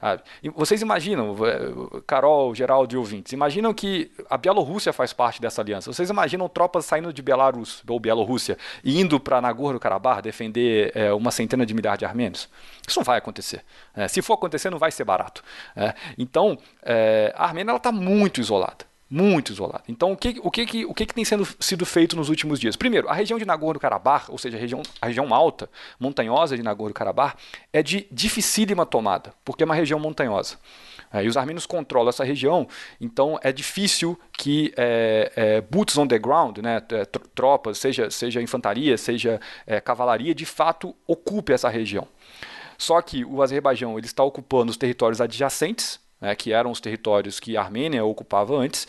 Sabe? E vocês imaginam, eh, Carol, Geraldo e ouvintes, imaginam que a Bielorrússia faz parte dessa aliança. Vocês imaginam tropas saindo de Belarus ou Bielorrússia e indo para Nagorno-Karabakh defender é, uma centena de milhares de armênios? Isso não vai acontecer. É, se for acontecer, não vai ser barato. É, então, a Armênia está muito isolada muito isolado. Então, o que, o que, o que, tem sendo, sido feito nos últimos dias? Primeiro, a região de Nagorno-Karabakh, ou seja, a região, a região alta, montanhosa de Nagorno-Karabakh, é de dificílima tomada, porque é uma região montanhosa. É, e os armênios controlam essa região, então é difícil que é, é, boots on the ground, né, tropas, seja, seja infantaria, seja é, cavalaria, de fato ocupe essa região. Só que o Azerbaijão ele está ocupando os territórios adjacentes, né, que eram os territórios que a Armênia ocupava antes,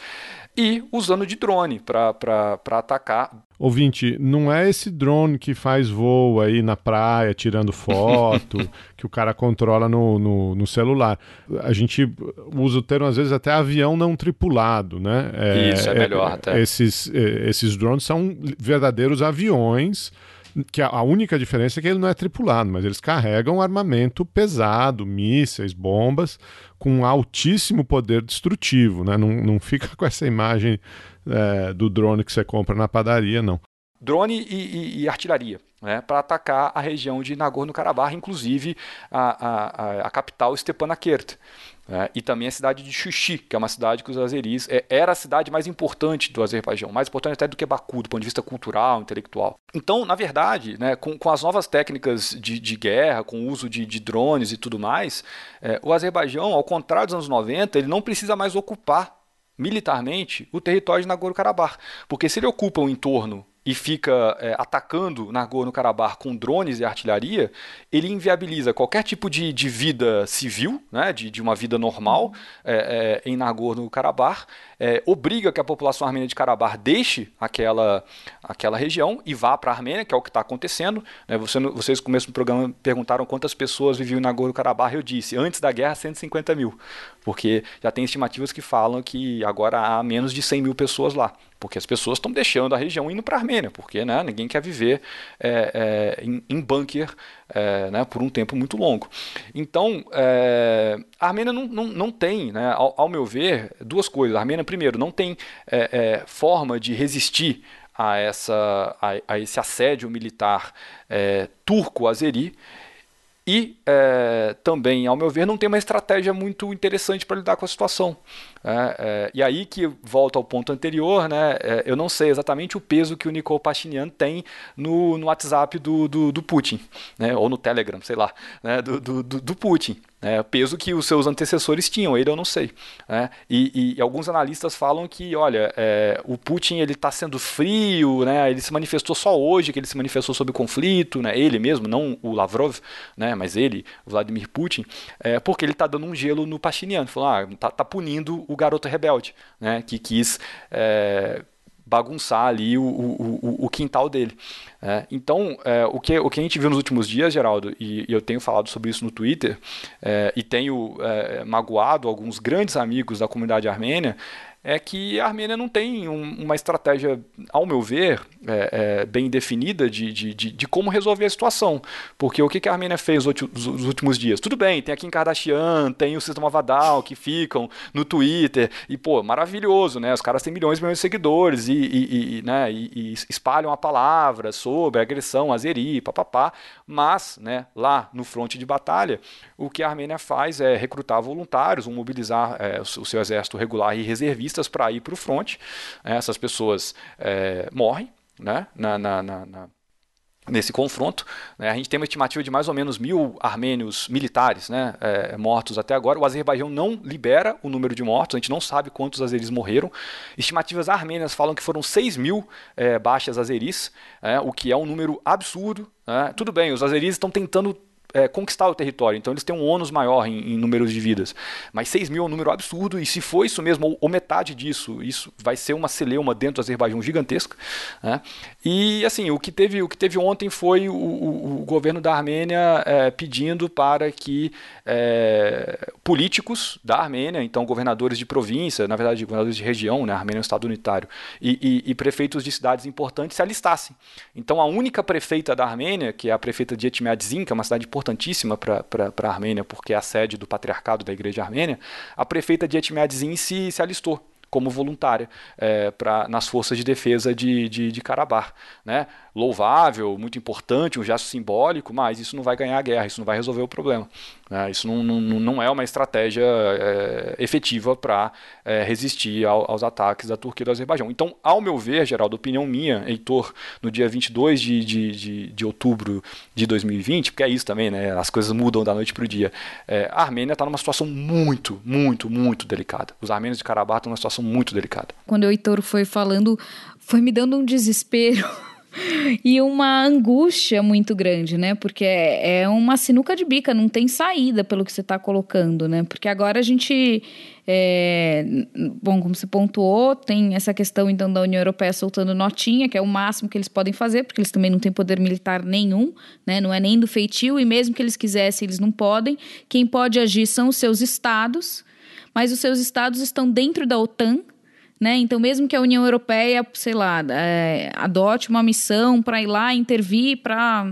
e usando de drone para atacar.
Ouvinte, não é esse drone que faz voo aí na praia, tirando *laughs* foto, que o cara controla no, no, no, celular. A gente usa o termo, às vezes, até avião não tripulado, né?
É, Isso, é melhor é, até.
Esses, é, esses drones são verdadeiros aviões que a, única diferença é que ele não é tripulado, mas eles carregam armamento pesado, mísseis, bombas, com altíssimo poder destrutivo, né? Não, não fica *laughs* com essa imagem é, do drone que você compra na padaria, não.
Drone e, e, e artilharia. Né, para atacar a região de Nagorno-Karabakh, inclusive a, a, a, capital Stepanakert. É, e também a cidade de Xuxi, que é uma cidade que os azeris é, era a cidade mais importante do Azerbaijão, mais importante até do que Baku, do ponto de vista cultural, intelectual. Então, na verdade, né, com, com, as novas técnicas de, de, guerra, com o uso de, de drones e tudo mais, é, o Azerbaijão, ao contrário dos anos 90, ele não precisa mais ocupar militarmente o território de Nagorno-Karabakh, porque se ele ocupa o entorno e fica é, atacando Nagorno-Karabakh com drones e artilharia, ele inviabiliza qualquer tipo de, de vida civil, né, de, de uma vida normal é, é, em Nagorno-Karabakh, é, obriga que a população armênia de Karabakh deixe aquela, aquela região e vá para a Armênia, que é o que está acontecendo. Né, você, vocês no começo do programa perguntaram quantas pessoas viviam em Nagorno-Karabakh, eu disse, antes da guerra, 150 mil, porque já tem estimativas que falam que agora há menos de 100 mil pessoas lá porque as pessoas estão deixando a região indo para a Armênia, porque né, ninguém quer viver é, é, em, em bunker é, né, por um tempo muito longo. Então, é, a Armênia não, não, não tem, né, ao, ao, meu ver, duas coisas. A Armênia, primeiro, não tem é, é, forma de resistir a, essa, a, a esse assédio militar turco-azeri. E também, ao meu ver, não tem uma estratégia muito interessante para lidar com a situação. É, é, e aí que volta ao ponto anterior, né, é, eu não sei exatamente o peso que o Nicole Pashinyan tem no, no WhatsApp do, do, do Putin, né, ou no Telegram, sei lá, né, do, do, do Putin. É, peso que os seus antecessores tinham, ele eu não sei. Né? E, e, alguns analistas falam que, olha, é, o Putin ele está sendo frio, né? ele se manifestou só hoje, que ele se manifestou sobre o conflito, né? ele mesmo, não o Lavrov, né? mas ele, Vladimir Putin, é, porque ele está dando um gelo no Pashinyan, falou, ah, tá, tá punindo o garoto rebelde, né? que quis é, bagunçar ali o, o, o quintal dele. É, então, é, o, que, o que a gente viu nos últimos dias, Geraldo, e, e eu tenho falado sobre isso no Twitter, é, e tenho é, magoado alguns grandes amigos da comunidade armênia, é que a Armênia não tem um, uma estratégia, ao meu ver, é, é, bem definida de, de, de, de, como resolver a situação. Porque o que, que a Armênia fez nos últimos dias? Tudo bem, tem aqui em Kardashian, tem o Sistema Vadal que ficam no Twitter, e pô, maravilhoso, né? Os caras têm milhões e milhões de seguidores e, e, e né, e, e espalham a palavra sobre agressão azeri, papapá, mas né, lá no fronte de batalha, o que a Armênia faz é recrutar voluntários, mobilizar é, o seu exército regular e para ir para o fronte. É, essas pessoas é, morrem né, na, na, na, nesse confronto. Né? A gente tem uma estimativa de mais ou menos mil armênios militares né, é, mortos até agora. O Azerbaijão não libera o número de mortos, a gente não sabe quantos azeris morreram. Estimativas armênias falam que foram 6 mil é, baixas azeris, é, o que é um número absurdo. Né? Tudo bem, os azeris estão tentando é, conquistar o território, então eles têm um ônus maior em, em números de vidas. Mas 6 mil é um número absurdo, e se for isso mesmo, ou, ou metade disso, isso vai ser uma celeuma dentro do Azerbaijão gigantesca. Né? E assim, o que teve, o que teve ontem foi o, o, o governo da Armênia é, pedindo para que é, políticos da Armênia, então governadores de província, na verdade governadores de região, né, a Armênia é um estado unitário, e, e, e prefeitos de cidades importantes se alistassem. Então a única prefeita da Armênia, que é a prefeita de Etmiadzin, que é uma cidade importantíssima para a Armênia, porque é a sede do patriarcado da Igreja Armênia, a prefeita de Etmiadzin se, se alistou como voluntária é, pra, nas forças de defesa de, de, de Karabakh. Né? Louvável, muito importante, um gesto simbólico, mas isso não vai ganhar a guerra, isso não vai resolver o problema. Né? Isso não, não, não é uma estratégia é, efetiva para é, resistir ao, aos ataques da Turquia e do Azerbaijão. Então, ao meu ver, Geraldo, opinião minha, Heitor, no dia 22 de, de, de, de outubro de 2020, porque é isso também, né? as coisas mudam da noite para o dia, é, a Armênia está numa situação muito, muito, muito delicada. Os armênios de Karabakh estão numa situação muito delicada.
Quando o Heitor foi falando, foi me dando um desespero. *laughs* e uma angústia muito grande, né? Porque é, é uma sinuca de bica, não tem saída pelo que você está colocando, né? Porque agora a gente. É, bom, como você pontuou, tem essa questão então da União Europeia soltando notinha, que é o máximo que eles podem fazer, porque eles também não têm poder militar nenhum, né? Não é nem do feitio, e mesmo que eles quisessem, eles não podem. Quem pode agir são os seus estados, mas os seus estados estão dentro da OTAN, né? Então, mesmo que a União Europeia, sei lá, é, adote uma missão para ir lá intervir para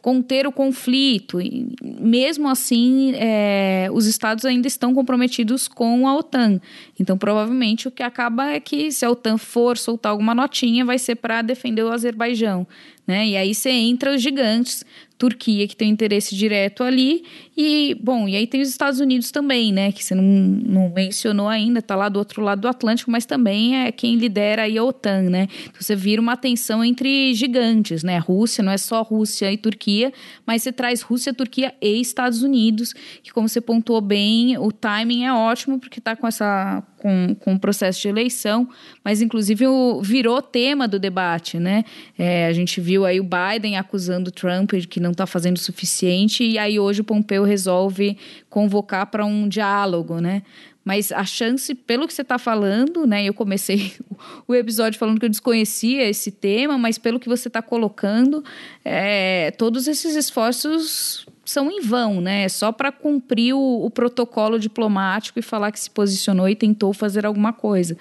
conter o conflito, e mesmo assim, é, os estados ainda estão comprometidos com a OTAN. Então, provavelmente, o que acaba é que, se a OTAN for soltar alguma notinha, vai ser para defender o Azerbaijão. Né? E aí você entra os gigantes, Turquia, que tem um interesse direto ali, e, bom, e aí tem os Estados Unidos também, né, que você não, não mencionou ainda, está lá do outro lado do Atlântico, mas também é quem lidera a OTAN, né, então você vira uma tensão entre gigantes, né, Rússia, não é só Rússia e Turquia, mas você traz Rússia, Turquia e Estados Unidos, que como você pontuou bem, o timing é ótimo, porque está com essa com, com o processo de eleição, mas inclusive o, virou tema do debate, né? É, a gente viu aí o Biden acusando o Trump de que não está fazendo o suficiente, e aí hoje o Pompeu resolve convocar para um diálogo, né? Mas a chance, pelo que você está falando, né? Eu comecei *laughs* o episódio falando que eu desconhecia esse tema, mas pelo que você está colocando, é, todos esses esforços são em vão, né? É só para cumprir o, o, protocolo diplomático e falar que se posicionou e tentou fazer alguma coisa.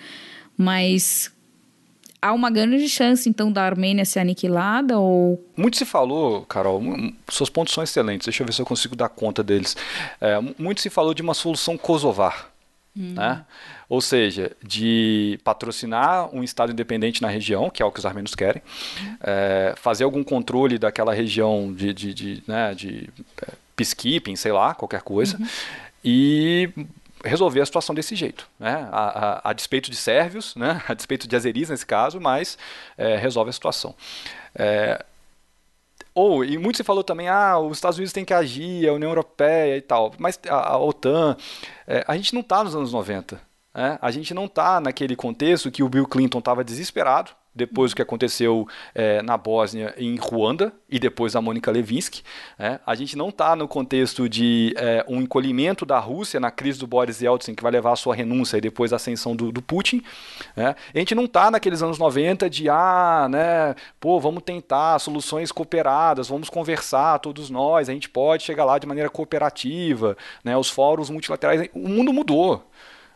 Mas há uma grande chance, então, da Armênia ser aniquilada ou...
Muito se falou, Carol, seus pontos são excelentes, deixa eu ver se eu consigo dar conta deles. É, muito se falou de uma solução kosovar, hum. né? Ou seja, de patrocinar um Estado independente na região, que é o que os armênios querem, é, fazer algum controle daquela região de, de, de, né, de é, peacekeeping, sei lá, qualquer coisa, uhum. e resolver a situação desse jeito, né? a, a, a, despeito de sérvios, né? *laughs* a despeito de azeris nesse caso, mas é, resolve a situação. É, ou, e muito se falou também, ah, os Estados Unidos têm que agir, a União Europeia e tal, mas a, a OTAN, é, a gente não está nos anos 90, é, a gente não está naquele contexto que o Bill Clinton estava desesperado, depois do que aconteceu é, na Bósnia e em Ruanda, e depois a Mônica Levinsky. É, a gente não está no contexto de é, um encolhimento da Rússia na crise do Boris Yeltsin, que vai levar à sua renúncia e depois a ascensão do, do Putin. É, a gente não está naqueles anos 90 de, ah, né, pô, vamos tentar soluções cooperadas, vamos conversar, todos nós, a gente pode chegar lá de maneira cooperativa, né, os fóruns multilaterais. O mundo mudou.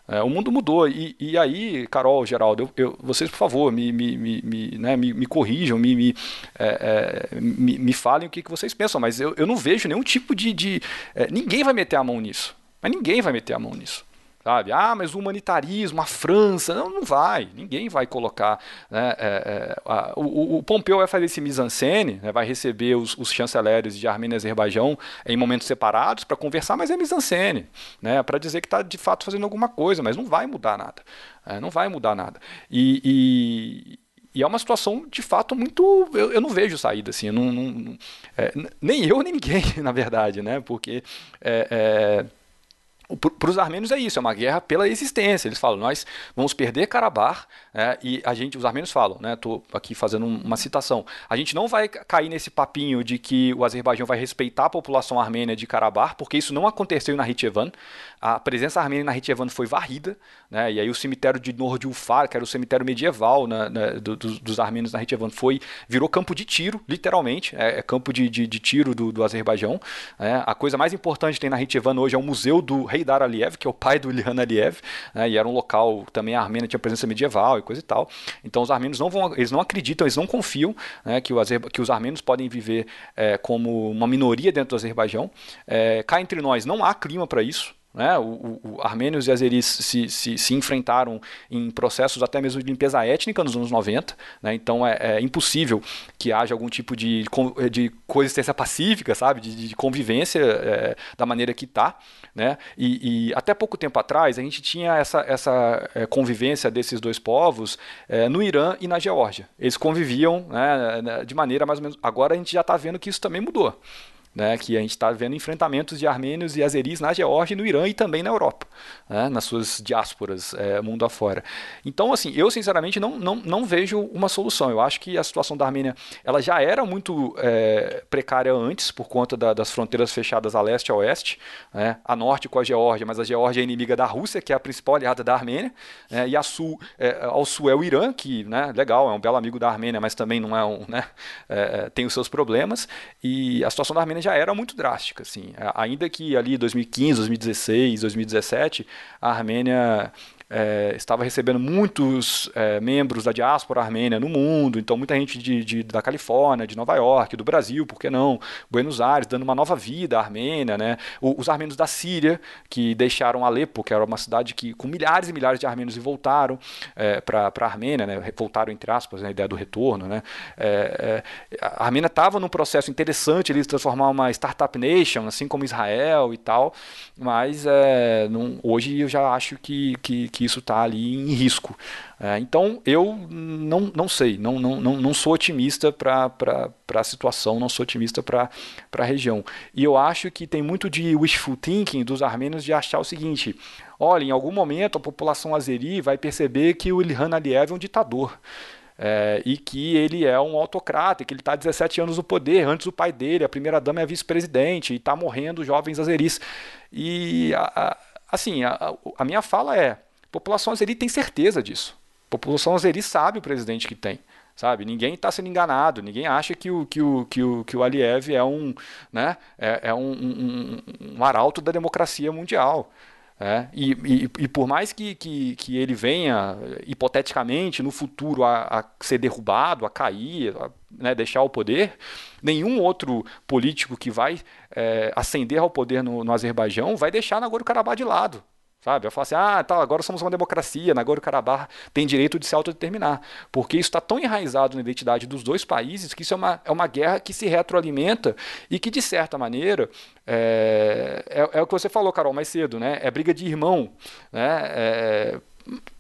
É, o mundo mudou. E, e aí, Carol, Geraldo, eu, eu, vocês, por favor, me, me, me, né, me, me corrijam, me, me, é, é, me, me, falem o que, que vocês pensam, mas eu, eu não vejo nenhum tipo de. de é, ninguém vai meter a mão nisso. Mas ninguém vai meter a mão nisso. Sabe? Ah, mas o humanitarismo, a França, não, não vai, ninguém vai colocar. Né, é, é, a, o, o, Pompeu vai fazer esse mise-en-scène, né, vai receber os, os, chanceleres de Armênia e Azerbaijão em momentos separados para conversar, mas é mise-en-scène, né, para dizer que está de fato fazendo alguma coisa, mas não vai mudar nada. É, não vai mudar nada. E, e, e, é uma situação de fato muito. Eu, eu não vejo saída assim, não, não, é, nem eu nem *laughs* ninguém, na verdade, né, porque. É, é para os armênios é isso, é uma guerra pela existência. Eles falam, nós vamos perder Karabakh, é, e a gente, os armênios falam, né? Estou aqui fazendo uma citação. A gente não vai cair nesse papinho de que o Azerbaijão vai respeitar a população armênia de Karabakh, porque isso não aconteceu na Hitchevan. A presença armênia na Hitchevan foi varrida, né? E aí o cemitério de Nordulfar, que era o cemitério medieval né, né, do, do, dos armênios na Hitchevan, foi virou campo de tiro, literalmente, é, é campo de, de, de, tiro do, do Azerbaijão. É. A coisa mais importante que tem na Hitchevan hoje é o museu do rei Dar Aliyev, que é o pai do Ilhan Aliyev, né, e era um local também a Armênia tinha presença medieval coisa e tal. Então os armênios não vão, eles não acreditam, eles não confiam né, que, o que os armênios podem viver é, como uma minoria dentro do Azerbaijão. É, cá entre nós não há clima para isso. Né? O, o, armênios e azeris se, se, se, enfrentaram em processos até mesmo de limpeza étnica nos anos 90, né? então é, é, impossível que haja algum tipo de, de coexistência pacífica, sabe, de, de convivência é, da maneira que está. Né? E, e, até pouco tempo atrás a gente tinha essa, essa é, convivência desses dois povos é, no Irã e na Geórgia. Eles conviviam né, de maneira mais ou menos. Agora a gente já está vendo que isso também mudou né, que a gente está vendo enfrentamentos de armênios e azeris na Geórgia, no Irã e também na Europa, né, nas suas diásporas é, mundo afora. Então, assim, eu sinceramente não, não, não vejo uma solução. Eu acho que a situação da Armênia ela já era muito é, precária antes, por conta da, das fronteiras fechadas a leste e a oeste, né, a norte com a Geórgia, mas a Geórgia é inimiga da Rússia, que é a principal aliada da Armênia, né, e a sul, é, ao sul é o Irã, que, né, legal, é um belo amigo da Armênia, mas também não é um, né, é, tem os seus problemas, e a situação da Armênia já era muito drástica, assim. Ainda que ali 2015, 2016, 2017, a Armênia é, estava recebendo muitos é, membros da diáspora armênia no mundo, então muita gente de, de, da Califórnia, de Nova York, do Brasil, por que não? Buenos Aires, dando uma nova vida à Armênia, né? O, os armênios da Síria, que deixaram Alepo, que era uma cidade que, com milhares e milhares de armênios e voltaram é, para a Armênia, né? voltaram entre aspas, né? a ideia do retorno. Né? É, é, a Armênia estava num processo interessante de se transformar uma startup nation, assim como Israel e tal, mas é, não, hoje eu já acho que, que, que isso está ali em risco. É, então eu não, não sei, não, não, não, sou otimista para a situação, não sou otimista para a região. E eu acho que tem muito de wishful thinking dos armênios de achar o seguinte: olha, em algum momento a população azeri vai perceber que o Ilhan Aliyev é um ditador. É, e que ele é um autocrata, que ele está há 17 anos no poder, antes o pai dele, a primeira dama é vice-presidente, e está morrendo jovens azeris. E, a, a, assim, a, a minha fala é: população azeri tem certeza disso. A população azeri sabe o presidente que tem. Sabe? Ninguém está sendo enganado, ninguém acha que o, que o, que o, que o Aliyev é um, né, é, é um, um, um arauto da democracia mundial. É, e, e, e, por mais que, que, que, ele venha, hipoteticamente, no futuro a, a ser derrubado, a cair, a né, deixar o poder, nenhum outro político que vai é, ascender ao poder no, no Azerbaijão vai deixar Nagorno-Karabakh de lado. Sabe? Eu falo assim, ah, tá, agora somos uma democracia, Nagorno-Karabakh tem direito de se autodeterminar. Porque isso está tão enraizado na identidade dos dois países que isso é uma, é uma guerra que se retroalimenta e que, de certa maneira, é, é, é o que você falou, Carol, mais cedo, né? É briga de irmão, né? É,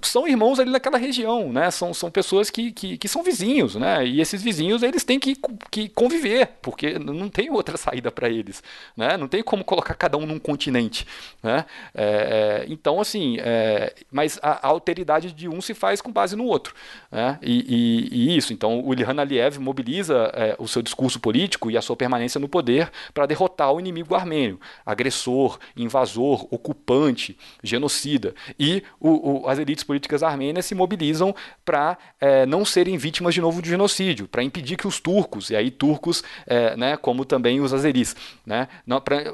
são irmãos ali naquela região, né? São, são pessoas que, que, que, são vizinhos, né? E esses vizinhos eles têm que, que conviver, porque não tem outra saída para eles, né? Não tem como colocar cada um num continente, né? É, é, então, assim, é, mas a, a, alteridade de um se faz com base no outro, né? E, e, e isso, então o Ilhan Aliyev mobiliza é, o seu discurso político e a sua permanência no poder para derrotar o inimigo armênio, agressor, invasor, ocupante, genocida, e o, o as elites políticas armênias se mobilizam para é, não serem vítimas de novo de genocídio, para impedir que os turcos, e aí turcos, é, né, como também os azeris, né,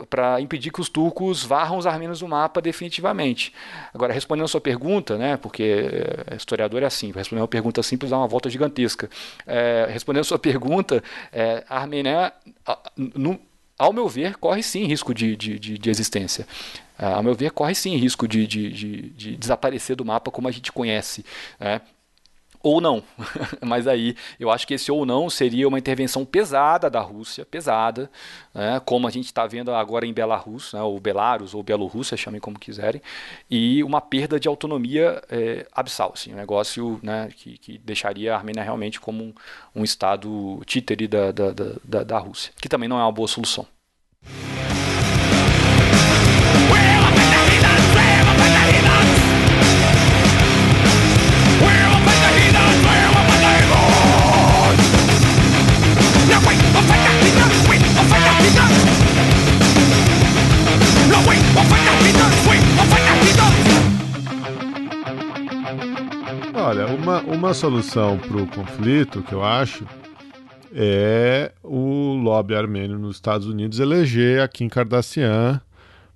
para impedir que os turcos varram os armênios do mapa definitivamente. Agora, respondendo a sua pergunta, né, porque é, historiador é assim, responder uma pergunta simples dá uma volta gigantesca. É, respondendo a sua pergunta, a Armênia, no, ao meu ver, corre sim risco de, de, de, de existência. Uh, ao meu ver, corre sim risco de, de, de, de, desaparecer do mapa como a gente conhece. Né? Ou não, *laughs* mas aí eu acho que esse ou não seria uma intervenção pesada da Rússia, pesada, né? como a gente está vendo agora em Belarus, né? ou Belarus, ou Bielorrússia, chamem como quiserem, e uma perda de autonomia é, abissal, assim, um negócio né? que, que, deixaria a Armênia realmente como um, um estado títere da, da, da, da Rússia, que também não é uma boa solução.
Olha, uma, uma solução para o conflito que eu acho é o lobby armênio nos Estados Unidos eleger a Kim Kardashian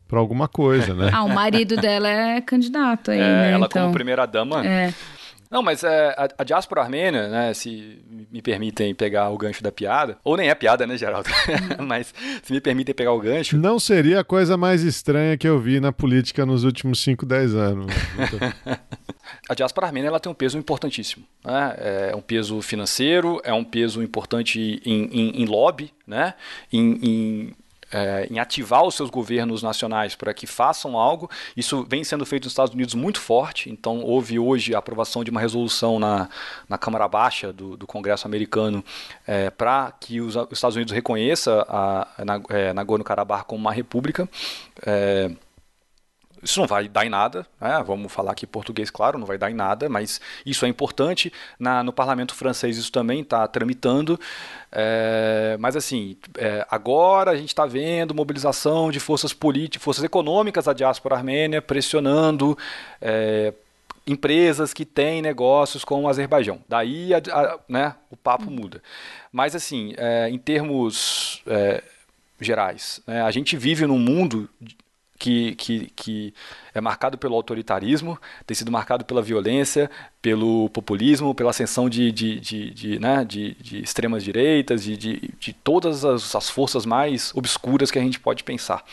para alguma coisa, né?
ah, o marido dela é candidato aí,
é,
né?
Ela
então...
como primeira dama.
É.
Não, mas é, a, a diáspora armênia, né, se me permitem pegar o gancho da piada, ou nem é piada, né, Geraldo? *laughs* mas se me permitem pegar o gancho,
Não seria a coisa mais estranha que eu vi na política nos últimos 5, 10 anos. *laughs*
a diáspora armênia ela tem um peso importantíssimo. Né? É um peso financeiro, é um peso importante em, em, em lobby, né? em, em é, em ativar os seus governos nacionais para que façam algo. Isso vem sendo feito nos Estados Unidos muito forte. Então, houve hoje a aprovação de uma resolução na, na Câmara Baixa do, do Congresso americano é, para que os, os Estados Unidos reconheça a, a, é, Nagorno-Karabakh como uma república. É, isso não vai dar em nada, né? vamos falar aqui português, claro, não vai dar em nada, mas isso é importante. Na, no parlamento francês isso também está tramitando. É, mas assim, é, agora a gente está vendo mobilização de forças políticas, forças econômicas da diáspora armênia pressionando é, empresas que têm negócios com o Azerbaijão. Daí a, a, né, o papo muda. Mas assim, é, em termos é, gerais, né, a gente vive num mundo que, que, que, é marcado pelo autoritarismo, tem sido marcado pela violência, pelo populismo, pela ascensão de, de, de, de né, de, de extremas direitas, de, de, de todas as, as, forças mais obscuras que a gente pode pensar.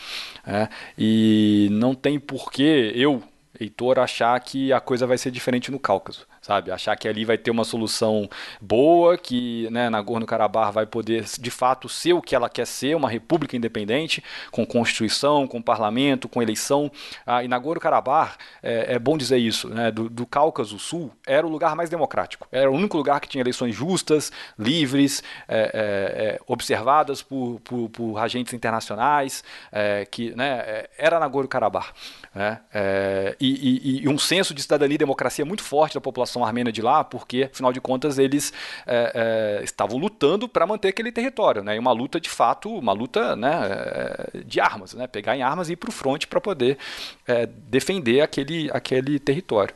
É, e não tem porquê eu, Heitor, achar que a coisa vai ser diferente no Cáucaso sabe? Achar que ali vai ter uma solução boa, que né, Nagorno-Karabakh vai poder de fato ser o que ela quer ser, uma república independente, com constituição, com parlamento, com eleição. Ah, e Nagorno-Karabakh, é, é, bom dizer isso, né, do, do Cáucaso Sul, era o lugar mais democrático. Era o único lugar que tinha eleições justas, livres, é, é, observadas por, por, por, agentes internacionais, que né, era Nagorno-Karabakh. Né, e, e, e um senso de cidadania e democracia muito forte da população população armênia de lá, porque, afinal de contas, eles é, é, estavam lutando para manter aquele território, né? E uma luta, de fato, uma luta né, é, de armas, né? Pegar em armas e ir para o fronte para poder é, defender aquele, aquele território.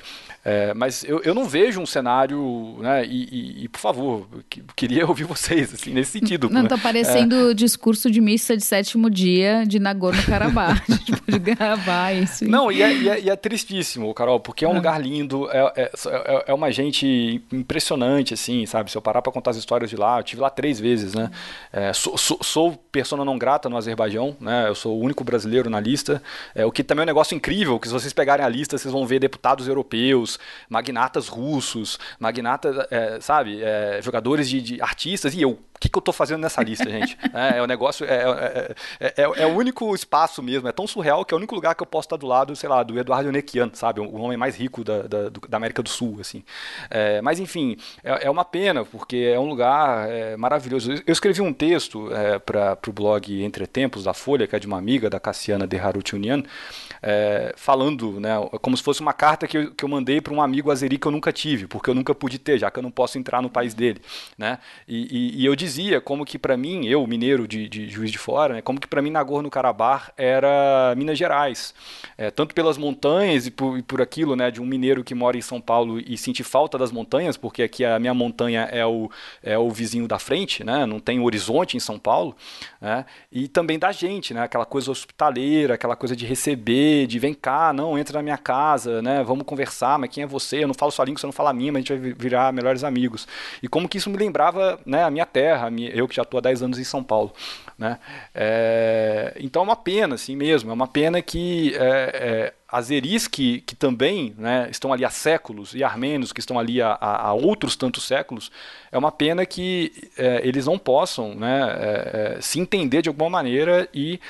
É, mas eu, eu não vejo um cenário, né? E, e, e por favor, que, queria *laughs* ouvir vocês, assim, nesse sentido.
Não,
né?
tá parecendo é... discurso de missa de sétimo dia de Nagorno-Karabakh. a gente pode gravar isso.
Não, e é, e é, é tristíssimo, Carol, porque é um lugar lindo, é, é, é, uma gente impressionante, assim, sabe? Se eu parar para contar as histórias de lá, eu tive lá três vezes, né? sou, sou, sou, persona não grata no Azerbaijão, né? Eu sou o único brasileiro na lista, o que também é um negócio incrível, que se vocês pegarem a lista, vocês vão ver deputados europeus, magnatas russos, magnatas, é, sabe, é, jogadores de, de, artistas, e eu, o que, que eu estou fazendo nessa lista, gente? *laughs* É, é o negócio, é, é, é, o único espaço mesmo, é tão surreal que é o único lugar que eu posso estar do lado, sei lá, do Eduardo Nequian, sabe, o homem mais rico da, da, da América do Sul, assim. mas, enfim, é, uma pena, porque é um lugar maravilhoso. Eu escrevi um texto para o blog Entre Tempos, da Folha, que é de uma amiga, da Cassiana de Harutunian, falando, né, como se fosse uma carta que eu, que eu mandei para um amigo azeri que eu nunca tive, porque eu nunca pude ter, já que eu não posso entrar no país dele, né? E, e, e eu dizia como que para mim, eu mineiro de, de, Juiz de Fora, né, como que para mim Nagorno-Karabakh era Minas Gerais, é, tanto pelas montanhas e por, e por, aquilo, né, de um mineiro que mora em São Paulo e sente falta das montanhas, porque aqui a minha montanha é o, é o vizinho da frente, né? Não tem horizonte em São Paulo, né? E também da gente, né? Aquela coisa hospitaleira, aquela coisa de receber, de vem cá, não entra na minha casa, né? Vamos conversar, mas quem é você? Eu não falo sua língua, você não fala a minha, mas a gente vai virar melhores amigos. E como que isso me lembrava né, a minha terra, eu que já estou há 10 anos em São Paulo. Né? É, então é uma pena, assim mesmo, é uma pena que é, é, azeris que, que também né, estão ali há séculos e armênios que estão ali há, há outros tantos séculos, é uma pena que é, eles não possam né, é, é, se entender de alguma maneira e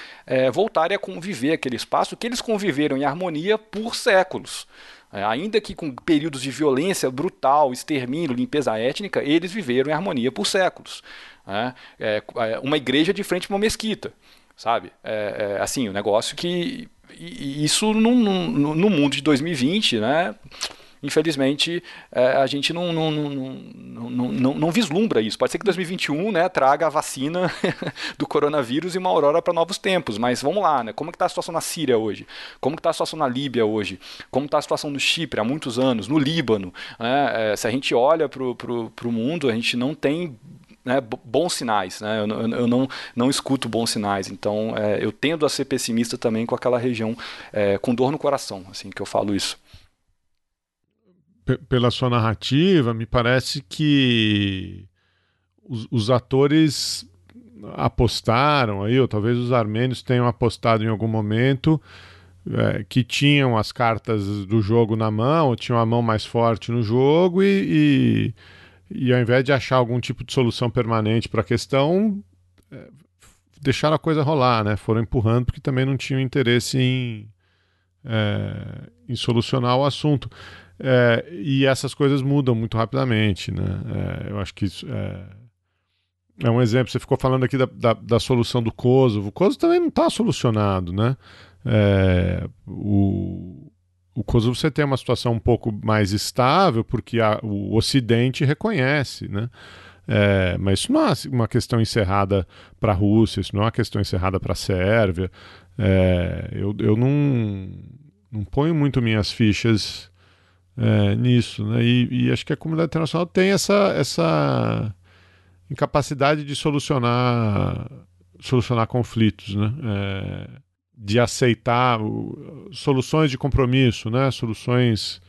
voltarem a conviver aquele espaço que eles conviveram em harmonia por séculos. É, ainda que com períodos de violência brutal, extermínio, limpeza étnica, eles viveram em harmonia por séculos. Né? É, é, uma igreja de frente para uma mesquita, sabe? Assim, o um negócio que. isso no, no, no, mundo de 2020, né? Infelizmente, é, a gente não não, não, não, vislumbra isso. Pode ser que 2021 né, traga a vacina *laughs* do coronavírus e uma aurora para novos tempos, mas vamos lá, né? Como está a situação na Síria hoje? Como está a situação na Líbia hoje? Como está a situação no Chipre há muitos anos? No Líbano? Né? É, se a gente olha para o mundo, a gente não tem né, bons sinais. Né? Eu, eu, eu, não, não escuto bons sinais. Então, é, eu tendo a ser pessimista também com aquela região, é, com dor no coração, assim que eu falo isso.
Pela sua narrativa, me parece que os, os atores apostaram aí, ou talvez os armênios tenham apostado em algum momento é, que tinham as cartas do jogo na mão, tinham a mão mais forte no jogo e, e e ao invés de achar algum tipo de solução permanente para a questão, é, deixaram a coisa rolar, né? Foram empurrando porque também não tinham interesse em, é, em solucionar o assunto. É, e essas coisas mudam muito rapidamente, né? É, eu acho que isso é, é, um exemplo. Você ficou falando aqui da, da, da solução do Kosovo. O Kosovo também não está solucionado, né? É, o, o Kosovo você tem uma situação um pouco mais estável, porque a, o Ocidente reconhece, né? É, mas isso não é uma questão encerrada para a Rússia, isso não é uma questão encerrada para a Sérvia. É, eu, eu não, não ponho muito minhas fichas é, nisso, né? E, e, acho que a comunidade internacional tem essa, essa incapacidade de solucionar, solucionar conflitos, né? É, de aceitar soluções de compromisso, né? soluções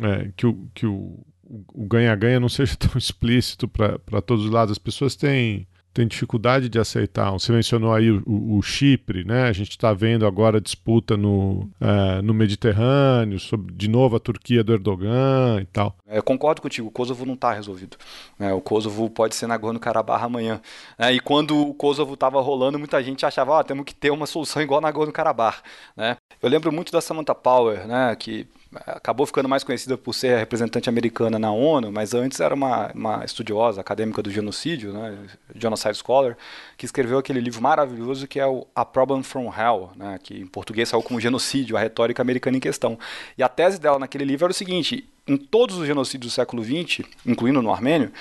é, que o, que o, o ganha-ganha não seja *laughs* tão explícito para todos os lados. As pessoas têm tem dificuldade de aceitar. Você mencionou aí o, o, o Chipre, né? A gente está vendo agora disputa no, uh, no Mediterrâneo, sobre de novo a Turquia do Erdogan e tal.
É, eu concordo contigo, o Kosovo não está resolvido. É, o Kosovo pode ser Nagorno-Karabakh amanhã. É, e quando o Kosovo estava rolando, muita gente achava, oh, temos que ter uma solução igual Nagorno-Karabakh. Né? Eu lembro muito da Samantha Power, né, que acabou ficando mais conhecida por ser a representante americana na ONU, mas antes era uma, uma estudiosa acadêmica do genocídio, né, genocide scholar, que escreveu aquele livro maravilhoso que é o A Problem from Hell, né, que em português saiu como genocídio, a retórica americana em questão. E a tese dela naquele livro era o seguinte: em todos os genocídios do século XX, incluindo no armênio,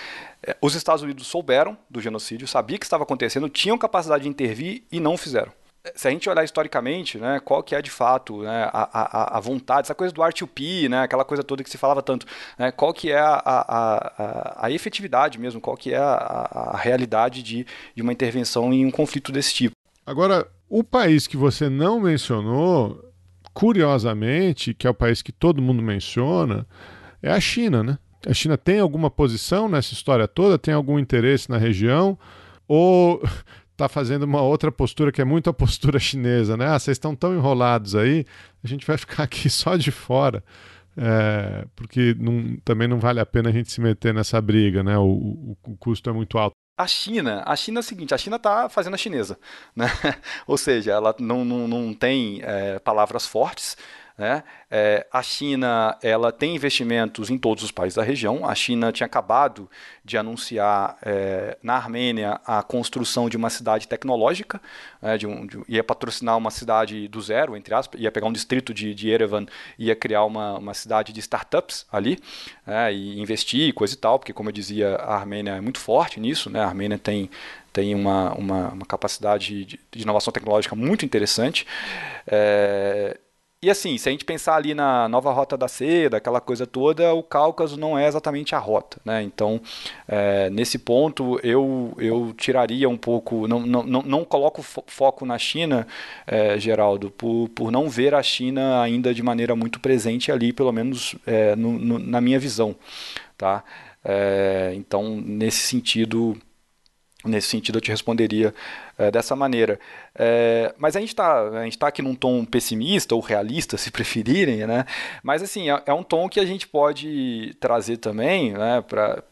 eh, os Estados Unidos souberam do genocídio, sabiam que estava acontecendo, tinham capacidade de intervir e não fizeram se a gente olhar historicamente, né, qual que é de fato né, a, a, a vontade, essa coisa do R2P, né, aquela coisa toda que se falava tanto, né, qual que é a, a, a, efetividade mesmo, qual que é a, a realidade de, de uma intervenção em um conflito desse tipo.
Agora, o país que você não mencionou, curiosamente, que é o país que todo mundo menciona, é a China, né? A China tem alguma posição nessa história toda? Tem algum interesse na região? Ou está fazendo uma outra postura que é muito a postura chinesa, né? Ah, vocês estão tão enrolados aí, a gente vai ficar aqui *laughs* só de fora, é, porque não, também não vale a pena a gente se meter nessa briga, né? O, o, o custo é muito alto.
A China, a China é o seguinte, a China está fazendo a chinesa, né? *laughs* Ou seja, ela não, não, não tem é, palavras fortes, né? É, a China ela tem investimentos em todos os países da região. A China tinha acabado de anunciar é, na Armênia a construção de uma cidade tecnológica, é, de um, de, ia patrocinar uma cidade do zero, entre aspas, ia pegar um distrito de, de Yerevan, ia criar uma, uma cidade de startups ali é, e investir coisa e tal, porque como eu dizia, a Armênia é muito forte nisso, né? A Armênia tem tem uma, uma, uma capacidade de, de, inovação tecnológica muito interessante. É, e assim, se a gente pensar ali na nova rota da seda, aquela coisa toda, o Cáucaso não é exatamente a rota. Né? Então, é, nesse ponto, eu, eu tiraria um pouco, não, não, não, coloco foco na China, é, Geraldo, por, por não ver a China ainda de maneira muito presente ali, pelo menos é, no, no, na minha visão. Tá? É, então, nesse sentido, Nesse sentido, eu te responderia é, dessa maneira. É, mas a gente está tá aqui num tom pessimista ou realista, *laughs* se preferirem, né? Mas assim, é, é um tom que a gente pode trazer também, né? Para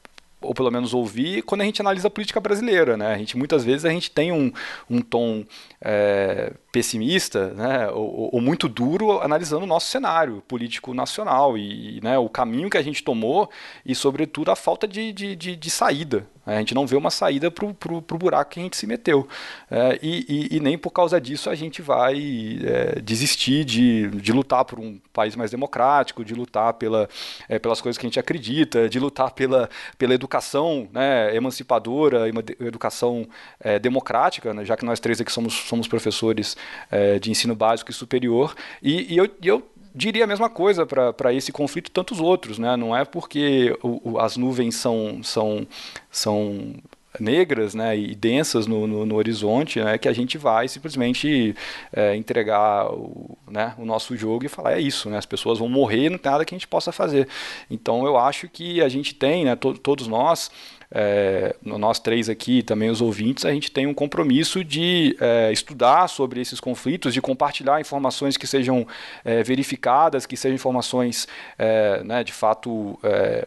ou pelo menos ouvir, quando a gente analisa a política brasileira. Né? A gente, muitas vezes a gente tem um, um tom é, pessimista né? Ou, ou, muito duro analisando o nosso cenário político nacional e né, o caminho que a gente tomou e, sobretudo, a falta de, de, de, de saída A gente não vê uma saída para o buraco que a gente se meteu. É, e, e, e, nem por causa disso a gente vai é, desistir de, de lutar por um país mais democrático, de lutar pela, é, pelas coisas que a gente acredita, de lutar pela, pela educação né, emancipadora, educação é, democrática, né, já que nós três aqui somos, somos professores é, de ensino básico e superior. E, e eu, eu diria a mesma coisa para esse conflito e tantos outros, né? Não é porque o, o, as nuvens são, são, são negras né, e densas no, no, no, horizonte né, que a gente vai simplesmente é, entregar o, né, o nosso jogo e falar é isso, né, as pessoas vão morrer não tem nada que a gente possa fazer. Então eu acho que a gente tem, né, to, todos nós, é, nós três aqui, também os ouvintes, a gente tem um compromisso de é, estudar sobre esses conflitos, de compartilhar informações que sejam é, verificadas, que sejam informações é, né, de fato é,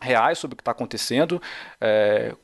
reais sobre o que está acontecendo, é,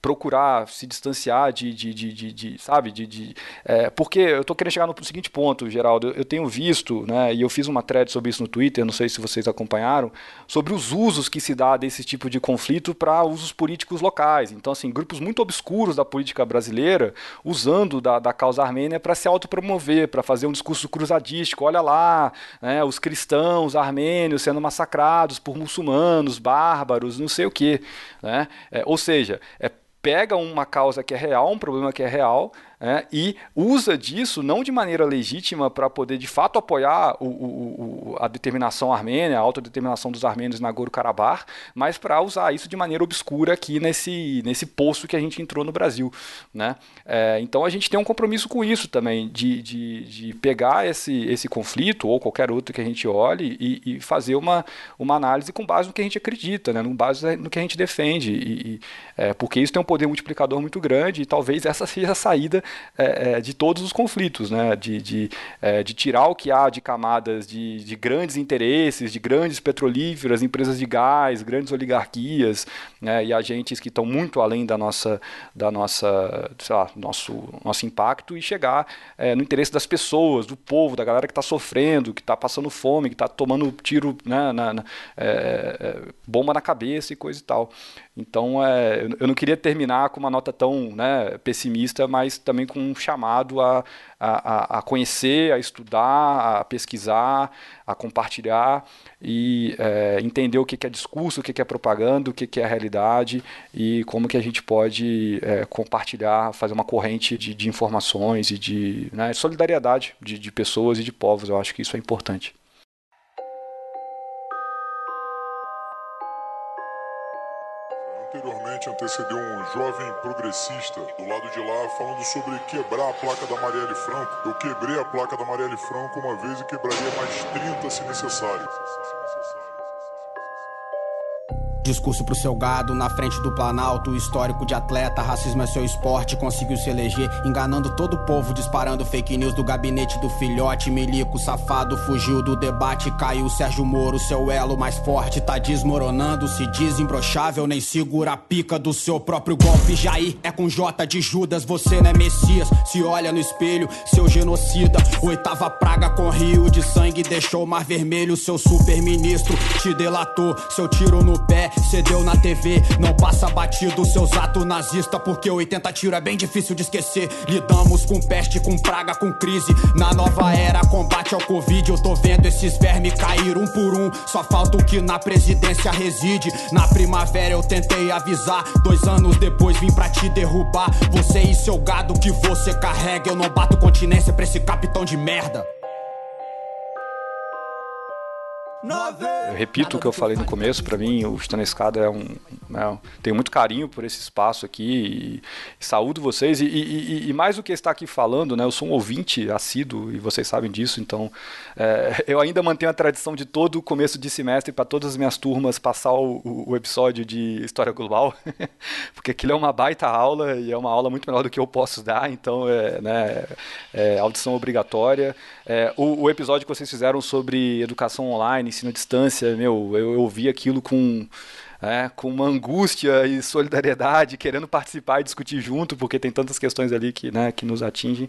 procurar se distanciar de, de, de, de, de sabe, de, de é, porque eu estou querendo chegar no seguinte ponto, Geraldo, eu tenho visto, né, e eu fiz uma thread sobre isso no Twitter, não sei se vocês acompanharam, sobre os usos que se dá desse tipo de conflito para usos políticos locais. Então, assim, grupos muito obscuros da política brasileira usando da, da causa armênia para se autopromover, para fazer um discurso cruzadístico. Olha lá, né, os cristãos armênios sendo massacrados por muçulmanos, bárbaros, não sei o quê. Né? É, ou seja, é pega uma causa que é real, um problema que é real, é, e usa disso não de maneira legítima para poder de fato apoiar o, o, o, a determinação armênia, a autodeterminação dos armênios na Nagorno-Karabakh, mas para usar isso de maneira obscura aqui nesse, nesse poço que a gente entrou no Brasil. Né? É, então a gente tem um compromisso com isso também, de, de, de, pegar esse, esse conflito ou qualquer outro que a gente olhe e, e, fazer uma, uma análise com base no que a gente acredita, né? com base no que a gente defende, e, e é, porque isso tem um poder multiplicador muito grande e talvez essa seja a saída é, é, de todos os conflitos, né? de, de, é, de, tirar o que há de camadas de, de, grandes interesses, de grandes petrolíferas, empresas de gás, grandes oligarquias né? e agentes que estão muito além da nossa, da nossa lá, nosso, nosso impacto e chegar é, no interesse das pessoas, do povo, da galera que está sofrendo, que está passando fome, que está tomando tiro, né, na, na bomba na cabeça e coisa e tal. Então, eu não queria terminar com uma nota tão né, pessimista, mas também com um chamado a, a, a conhecer, a estudar, a pesquisar, a compartilhar e é, entender o que é discurso, o que é propaganda, o que é realidade e como que a gente pode é, compartilhar, fazer uma corrente de, de informações e de né, solidariedade de, de pessoas e de povos. Eu acho que isso é importante.
Antecedeu um jovem progressista do lado de lá falando sobre quebrar a placa da Marielle Franco. Eu quebrei a placa da Marielle Franco uma vez e quebraria mais 30 se necessário.
Discurso pro seu gado na frente do Planalto, histórico de atleta, racismo é seu esporte, conseguiu se eleger, enganando todo o povo, disparando fake news do gabinete do filhote, milico safado, fugiu do debate, caiu Sérgio Moro, seu elo mais forte tá desmoronando, se diz imbrochável, nem segura a pica do seu próprio golpe, Jair é com J de Judas, você não é Messias, se olha no espelho, seu genocida, oitava praga com rio de sangue, deixou o mar vermelho, seu super ministro te delatou, seu tiro no pé, Cedeu na TV, não passa batido seus atos nazista, porque 80 tiro é bem difícil de esquecer. Lidamos com peste, com praga, com crise. Na nova era, combate ao Covid, eu tô vendo esses vermes cair um por um. Só falta o que na presidência reside. Na primavera eu tentei avisar, dois anos depois vim pra te derrubar. Você e seu gado que você carrega, eu não bato continência pra esse capitão de merda.
Eu repito o que eu falei no começo, para mim o Chutando a Escada é um, né, tenho muito carinho por esse espaço aqui e, saúdo vocês e, e, e, mais do que estar aqui falando, né, eu sou um ouvinte assíduo e vocês sabem disso, então é, *laughs* eu ainda mantenho a tradição de todo começo de semestre para todas as minhas turmas passar o, o, episódio de História Global, *laughs* porque aquilo é uma baita aula e é uma aula muito melhor do que eu posso dar, então é, né, é audição obrigatória. É, o, o episódio que vocês fizeram sobre educação online ensino à distância, meu, eu, eu vi aquilo com é, com uma angústia e solidariedade, querendo participar e discutir junto, porque tem tantas questões ali que, né, que nos atingem.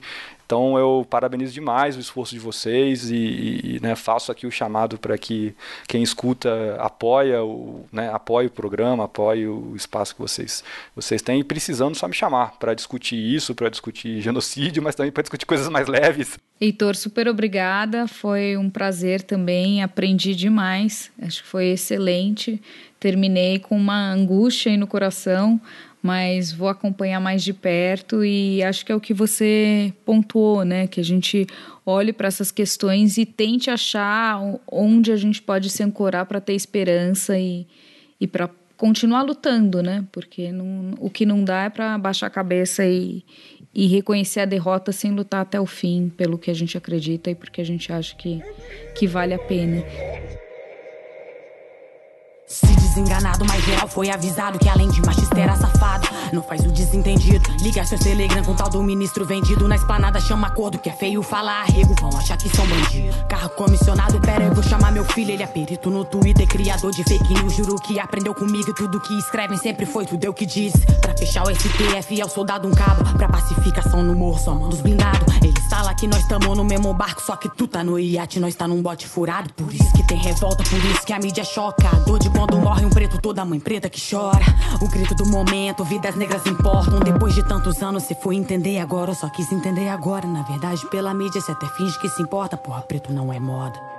Então eu parabenizo demais o esforço de vocês e, e né, faço aqui o chamado para que quem escuta apoia o, né, apoie o programa, apoie o espaço que vocês, vocês têm e precisando só me chamar para discutir isso, para discutir *laughs* genocídio, mas também para discutir coisas mais leves.
Heitor, super obrigada. Foi um prazer também, aprendi demais. Acho que foi excelente. Terminei com uma angústia aí no coração, mas vou acompanhar mais de perto e acho que é o que você pontuou, né? Que a gente olhe para essas questões e tente achar onde a gente pode se ancorar para ter esperança e, e para continuar lutando, né? Porque não, o que não dá é para baixar a cabeça e, e reconhecer a derrota sem lutar até o fim pelo que a gente acredita e porque a gente acha que, que vale a pena.
Se desenganado, mas geral foi avisado que além de machista era safado. Não faz o desentendido. Liga seu Telegram com tal do ministro vendido. Na esplanada chama acordo que é feio falar arrego. Vão achar que são bandido. Carro comissionado, pera, eu vou chamar meu filho. Ele é perito no Twitter, criador de fake news. Juro que aprendeu comigo. Tudo que escrevem sempre foi tudo eu que diz. Pra fechar o STF é o soldado um cabo. Pra pacificação no morro, só manda os blindados. Ele fala que nós tamo no mesmo barco. Só que tu tá no iate, nós tá num bote furado. Por isso que tem revolta, por isso que a mídia choca. Dor de quando morre um preto, toda mãe preta que chora. O grito do momento, vidas negras importam. Depois de tantos anos, se foi entender agora, eu só quis entender agora. Na verdade, pela mídia, você até finge que se importa. Porra, preto não é moda.